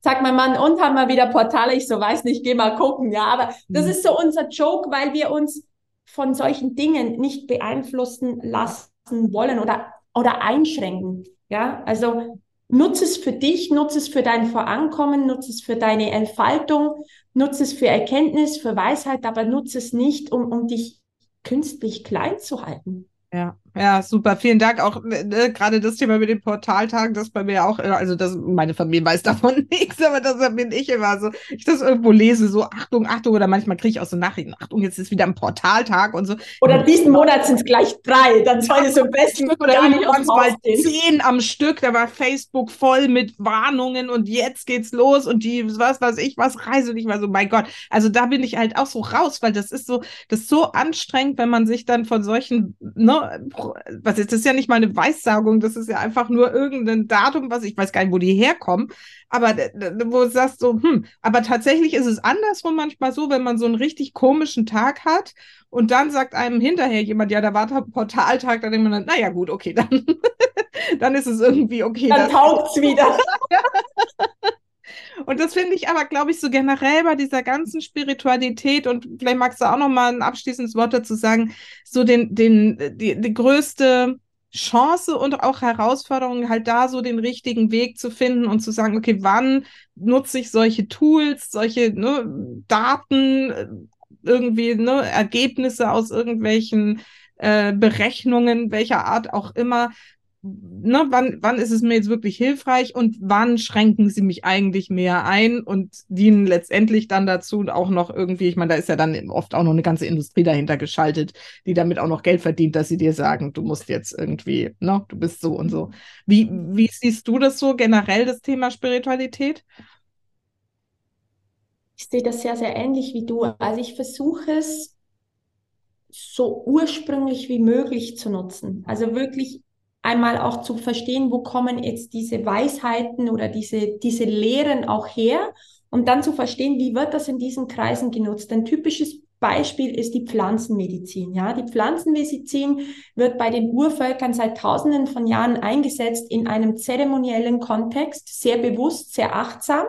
Sagt mein Mann, und haben wir wieder Portale? Ich so, weiß nicht, geh mal gucken, ja, aber das mhm. ist so unser Joke, weil wir uns von solchen Dingen nicht beeinflussen lassen wollen oder oder einschränken. Ja, also nutze es für dich, nutze es für dein Vorankommen, nutze es für deine Entfaltung, nutze es für Erkenntnis, für Weisheit, aber nutze es nicht, um, um dich künstlich klein zu halten. Ja, ja, super. Vielen Dank. Auch ne, ne, gerade das Thema mit den Portaltagen, das bei mir auch, äh, also das, meine Familie weiß [LAUGHS] davon nichts, aber das bin ich immer so, ich das irgendwo lese, so Achtung, Achtung, oder manchmal kriege ich auch so Nachrichten, Achtung, jetzt ist wieder ein Portaltag und so. Oder diesen Monat sind es gleich drei, dann soll es am besten oder gar nicht mal zehn am Stück, da war Facebook voll mit Warnungen und jetzt geht's los und die, was weiß ich, was reise und ich war so, mein Gott. Also da bin ich halt auch so raus, weil das ist so, das ist so anstrengend, wenn man sich dann von solchen, ne, was ist das ist ja nicht mal eine Weissagung, das ist ja einfach nur irgendein Datum, was ich weiß gar nicht, wo die herkommen, aber wo du sagst so, hm, aber tatsächlich ist es andersrum manchmal so, wenn man so einen richtig komischen Tag hat und dann sagt einem hinterher jemand, ja, da war der Portaltag, dann denkt man dann, naja, gut, okay, [LAUGHS] dann, dann ist es irgendwie okay. Dann, dann taugt's wieder. [LAUGHS] Und das finde ich aber, glaube ich, so generell bei dieser ganzen Spiritualität und vielleicht magst du auch noch mal ein abschließendes Wort dazu sagen, so den, den, die, die größte Chance und auch Herausforderung, halt da so den richtigen Weg zu finden und zu sagen, okay, wann nutze ich solche Tools, solche ne, Daten, irgendwie ne, Ergebnisse aus irgendwelchen äh, Berechnungen, welcher Art auch immer, ne, wann, wann ist es mir jetzt wirklich hilfreich und wann schränken sie mich eigentlich mehr ein und dienen letztendlich dann dazu auch noch irgendwie, ich meine, da ist ja dann oft auch noch eine ganze Industrie dahinter geschaltet, die damit auch noch Geld verdient, dass sie dir sagen, du musst jetzt irgendwie, ne, du bist so und so. Wie, wie siehst du das so generell, das Thema Spiritualität? Ich sehe das sehr, sehr ähnlich wie du. Also ich versuche es so ursprünglich wie möglich zu nutzen. Also wirklich einmal auch zu verstehen, wo kommen jetzt diese Weisheiten oder diese, diese Lehren auch her, um dann zu verstehen, wie wird das in diesen Kreisen genutzt. Ein typisches Beispiel ist die Pflanzenmedizin. Ja, die Pflanzenmedizin wird bei den Urvölkern seit Tausenden von Jahren eingesetzt in einem zeremoniellen Kontext, sehr bewusst, sehr achtsam.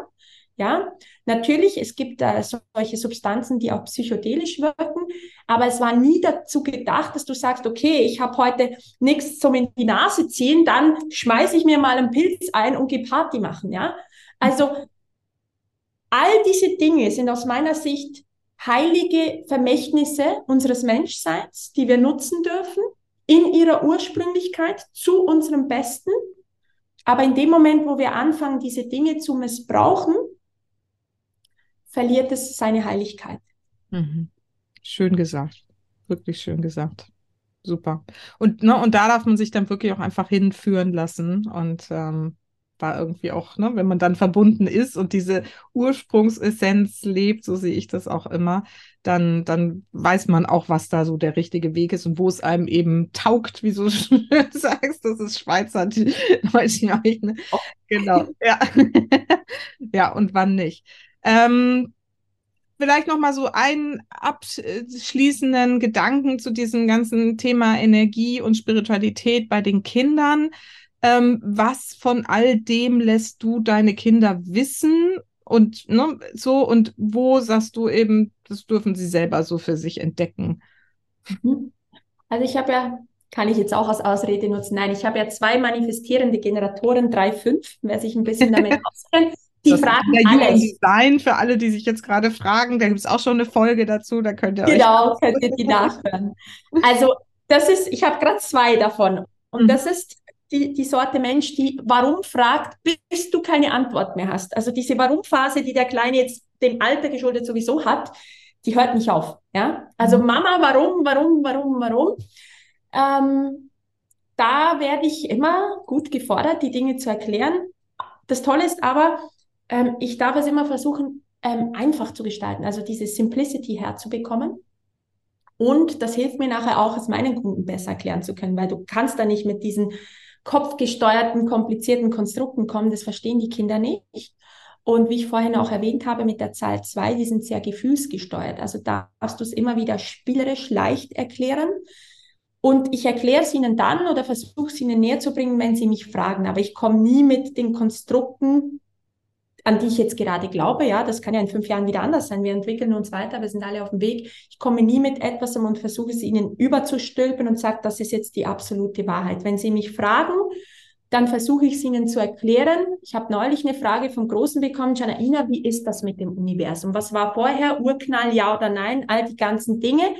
Ja, natürlich, es gibt äh, solche Substanzen, die auch psychedelisch wirken, aber es war nie dazu gedacht, dass du sagst, okay, ich habe heute nichts zum in die Nase ziehen, dann schmeiße ich mir mal einen Pilz ein und gehe Party machen, ja. Also all diese Dinge sind aus meiner Sicht heilige Vermächtnisse unseres Menschseins, die wir nutzen dürfen in ihrer Ursprünglichkeit zu unserem Besten. Aber in dem Moment, wo wir anfangen, diese Dinge zu missbrauchen, verliert es seine Heiligkeit. Mhm. Schön gesagt. Wirklich schön gesagt. Super. Und, ne, und da darf man sich dann wirklich auch einfach hinführen lassen und ähm, da irgendwie auch, ne, wenn man dann verbunden ist und diese Ursprungsessenz lebt, so sehe ich das auch immer, dann, dann weiß man auch, was da so der richtige Weg ist und wo es einem eben taugt, wie du [LAUGHS] schön sagst, das ist Schweizer, die, [LAUGHS] ne? Oh. Genau, ja. [LAUGHS] ja, und wann nicht. Ähm, vielleicht noch mal so einen abschließenden Gedanken zu diesem ganzen Thema Energie und Spiritualität bei den Kindern. Ähm, was von all dem lässt du deine Kinder wissen und ne, so und wo sagst du eben, das dürfen sie selber so für sich entdecken? Mhm. Also ich habe ja, kann ich jetzt auch als Ausrede nutzen, nein, ich habe ja zwei manifestierende Generatoren, drei, fünf, wer sich ein bisschen damit [LAUGHS] auskennt. Die das fragen der alles. Design für alle, die sich jetzt gerade fragen. Da gibt es auch schon eine Folge dazu. Da könnt ihr genau, euch könnt ihr die [LAUGHS] nachhören. Also das ist, ich habe gerade zwei davon. Und mhm. das ist die, die Sorte Mensch, die warum fragt, bis du keine Antwort mehr hast. Also diese Warum-Phase, die der Kleine jetzt dem Alter geschuldet sowieso hat, die hört nicht auf. Ja? Also mhm. Mama, warum, warum, warum, warum? Ähm, da werde ich immer gut gefordert, die Dinge zu erklären. Das Tolle ist aber, ähm, ich darf es immer versuchen, ähm, einfach zu gestalten, also diese Simplicity herzubekommen. Und das hilft mir nachher auch, es meinen Kunden besser erklären zu können, weil du kannst da nicht mit diesen kopfgesteuerten, komplizierten Konstrukten kommen, das verstehen die Kinder nicht. Und wie ich vorhin auch erwähnt habe mit der Zahl 2, die sind sehr gefühlsgesteuert. Also darfst du es immer wieder spielerisch leicht erklären. Und ich erkläre es ihnen dann oder versuche es ihnen näher zu bringen, wenn sie mich fragen. Aber ich komme nie mit den Konstrukten an die ich jetzt gerade glaube. Ja, das kann ja in fünf Jahren wieder anders sein. Wir entwickeln uns weiter, wir sind alle auf dem Weg. Ich komme nie mit etwas und versuche es ihnen überzustülpen und sage, das ist jetzt die absolute Wahrheit. Wenn sie mich fragen, dann versuche ich es ihnen zu erklären. Ich habe neulich eine Frage vom Großen bekommen, Janaina, wie ist das mit dem Universum? Was war vorher? Urknall, ja oder nein? All die ganzen Dinge.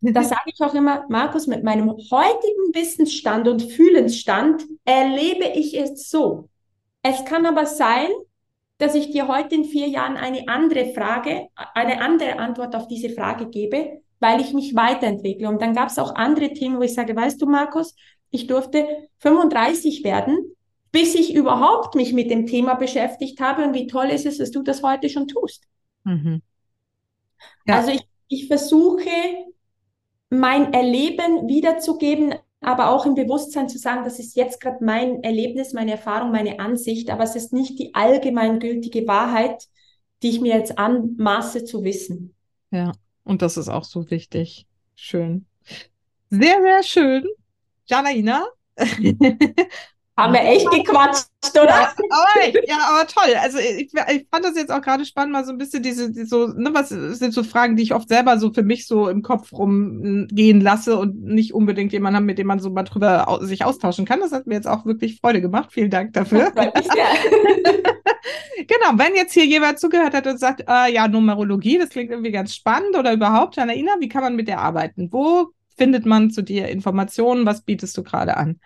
Da sage ich auch immer, Markus, mit meinem heutigen Wissensstand und Fühlensstand erlebe ich es so. Es kann aber sein, dass ich dir heute in vier Jahren eine andere Frage, eine andere Antwort auf diese Frage gebe, weil ich mich weiterentwickle. Und dann gab es auch andere Themen, wo ich sage, weißt du, Markus, ich durfte 35 werden, bis ich überhaupt mich mit dem Thema beschäftigt habe. Und wie toll ist es, dass du das heute schon tust. Mhm. Ja. Also ich, ich versuche, mein Erleben wiederzugeben, aber auch im Bewusstsein zu sagen, das ist jetzt gerade mein Erlebnis, meine Erfahrung, meine Ansicht, aber es ist nicht die allgemeingültige Wahrheit, die ich mir jetzt anmaße zu wissen. Ja, und das ist auch so wichtig. Schön. Sehr, sehr schön. Janaina, [LAUGHS] Haben wir echt gequatscht, oder? Ja, aber, ja, aber toll. Also ich, ich, fand das jetzt auch gerade spannend, mal so ein bisschen diese, die so, ne, was sind so Fragen, die ich oft selber so für mich so im Kopf rumgehen lasse und nicht unbedingt jemanden haben, mit dem man so mal drüber sich austauschen kann. Das hat mir jetzt auch wirklich Freude gemacht. Vielen Dank dafür. [LAUGHS] genau, wenn jetzt hier jemand zugehört hat und sagt, äh, ja, Numerologie, das klingt irgendwie ganz spannend oder überhaupt, Janaina, wie kann man mit der arbeiten? Wo findet man zu dir Informationen? Was bietest du gerade an?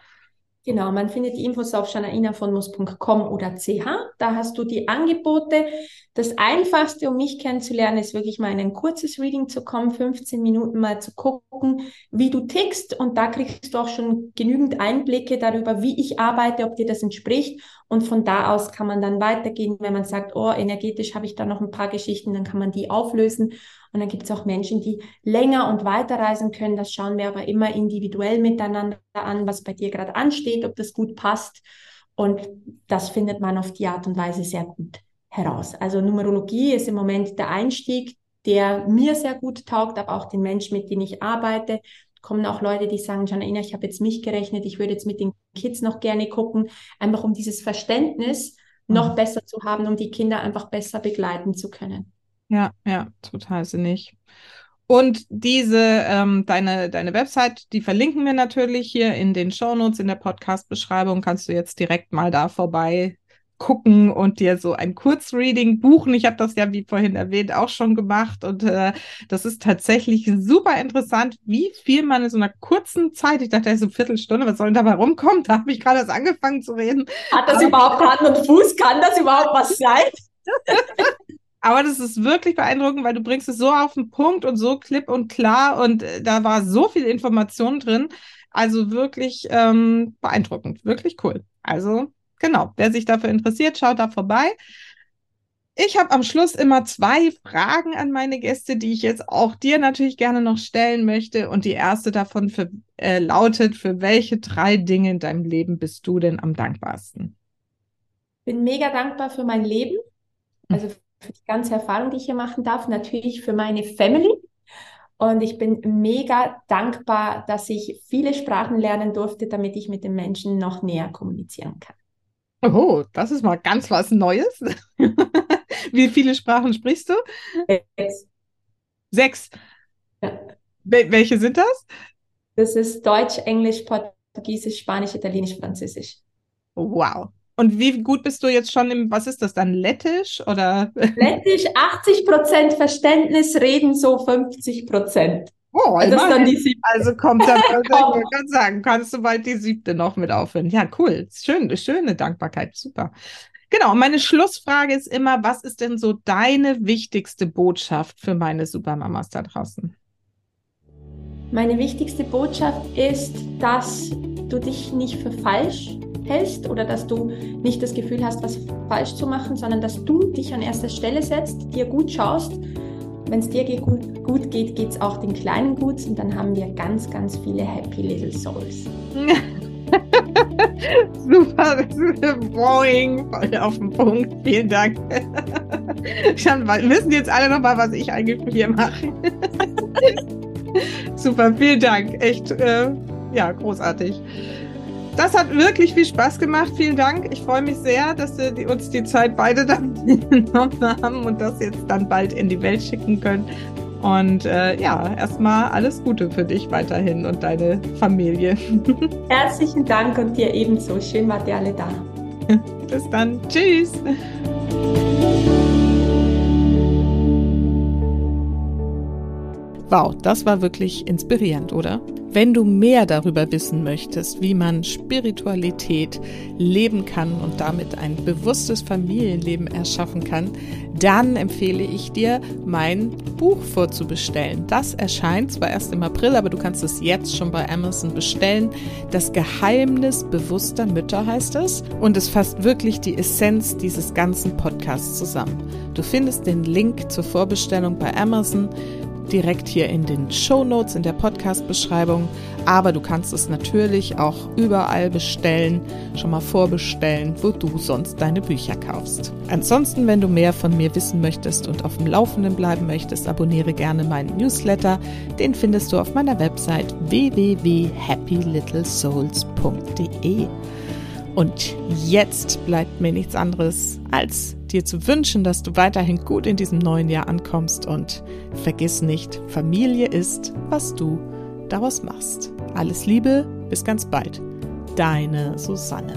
Genau, man findet die Infos auf shanainafonmus.com oder ch. Da hast du die Angebote. Das Einfachste, um mich kennenzulernen, ist wirklich mal in ein kurzes Reading zu kommen, 15 Minuten mal zu gucken, wie du tickst. Und da kriegst du auch schon genügend Einblicke darüber, wie ich arbeite, ob dir das entspricht. Und von da aus kann man dann weitergehen, wenn man sagt, oh, energetisch habe ich da noch ein paar Geschichten, dann kann man die auflösen. Und dann gibt es auch Menschen, die länger und weiter reisen können. Das schauen wir aber immer individuell miteinander an, was bei dir gerade ansteht, ob das gut passt. Und das findet man auf die Art und Weise sehr gut heraus. Also Numerologie ist im Moment der Einstieg, der mir sehr gut taugt, aber auch den Menschen, mit denen ich arbeite. Kommen auch Leute, die sagen, Janaina, ich habe jetzt mich gerechnet, ich würde jetzt mit den Kids noch gerne gucken, einfach um dieses Verständnis noch mhm. besser zu haben, um die Kinder einfach besser begleiten zu können. Ja, ja, total sinnig. Und diese, ähm, deine, deine Website, die verlinken wir natürlich hier in den Shownotes, in der Podcast-Beschreibung. Kannst du jetzt direkt mal da vorbei gucken und dir so ein Kurzreading buchen. Ich habe das ja, wie vorhin erwähnt, auch schon gemacht. Und äh, das ist tatsächlich super interessant, wie viel man in so einer kurzen Zeit, ich dachte, das ist eine Viertelstunde, was soll denn dabei rumkommen? Da habe ich gerade erst angefangen zu reden. Hat das Aber überhaupt Hand und Fuß? Kann das überhaupt was sein? [LAUGHS] Aber das ist wirklich beeindruckend, weil du bringst es so auf den Punkt und so klipp und klar und äh, da war so viel Information drin. Also wirklich ähm, beeindruckend, wirklich cool. Also genau, wer sich dafür interessiert, schaut da vorbei. Ich habe am Schluss immer zwei Fragen an meine Gäste, die ich jetzt auch dir natürlich gerne noch stellen möchte. Und die erste davon für, äh, lautet, für welche drei Dinge in deinem Leben bist du denn am dankbarsten? Bin mega dankbar für mein Leben, also für die ganze Erfahrung, die ich hier machen darf, natürlich für meine Family. Und ich bin mega dankbar, dass ich viele Sprachen lernen durfte, damit ich mit den Menschen noch näher kommunizieren kann. Oh, das ist mal ganz was Neues. [LAUGHS] Wie viele Sprachen sprichst du? Sechs. Sechs? Ja. welche sind das? Das ist Deutsch, Englisch, Portugiesisch, Spanisch, Italienisch, Französisch. Wow. Und wie gut bist du jetzt schon im, was ist das dann, Lettisch oder? Lettisch 80 Prozent Verständnis, Reden so 50 Prozent. Oh, also, ist dann die siebte. also kommt dann, [LAUGHS] ich kann sagen, kannst du bald die siebte noch mit aufhören. Ja, cool. Schön, schöne Dankbarkeit, super. Genau, meine Schlussfrage ist immer, was ist denn so deine wichtigste Botschaft für meine Supermamas da draußen? Meine wichtigste Botschaft ist, dass du dich nicht für falsch hältst oder dass du nicht das Gefühl hast, was falsch zu machen, sondern dass du dich an erster Stelle setzt, dir gut schaust. Wenn es dir gut, geht, geht es auch den Kleinen gut und dann haben wir ganz, ganz viele Happy Little Souls. [LAUGHS] Super, boing, voll auf den Punkt. Vielen Dank. [LAUGHS] Dann wissen jetzt alle nochmal, was ich eigentlich hier mache. [LAUGHS] Super, vielen Dank. Echt, äh, ja, großartig. Das hat wirklich viel Spaß gemacht. Vielen Dank. Ich freue mich sehr, dass wir die, uns die Zeit beide [LAUGHS] dann genommen haben und das jetzt dann bald in die Welt schicken können. Und äh, ja, erstmal alles Gute für dich weiterhin und deine Familie. [LAUGHS] Herzlichen Dank und dir ebenso. Schön wart ihr alle da. [LAUGHS] Bis dann. Tschüss. Wow, das war wirklich inspirierend, oder? Wenn du mehr darüber wissen möchtest, wie man Spiritualität leben kann und damit ein bewusstes Familienleben erschaffen kann, dann empfehle ich dir, mein Buch vorzubestellen. Das erscheint zwar erst im April, aber du kannst es jetzt schon bei Amazon bestellen. Das Geheimnis bewusster Mütter heißt es und es fasst wirklich die Essenz dieses ganzen Podcasts zusammen. Du findest den Link zur Vorbestellung bei Amazon direkt hier in den Show Notes in der Podcast-Beschreibung. Aber du kannst es natürlich auch überall bestellen, schon mal vorbestellen, wo du sonst deine Bücher kaufst. Ansonsten, wenn du mehr von mir wissen möchtest und auf dem Laufenden bleiben möchtest, abonniere gerne meinen Newsletter. Den findest du auf meiner Website www.happylittlesouls.de. Und jetzt bleibt mir nichts anderes, als dir zu wünschen, dass du weiterhin gut in diesem neuen Jahr ankommst und vergiss nicht, Familie ist, was du daraus machst. Alles Liebe, bis ganz bald. Deine Susanne.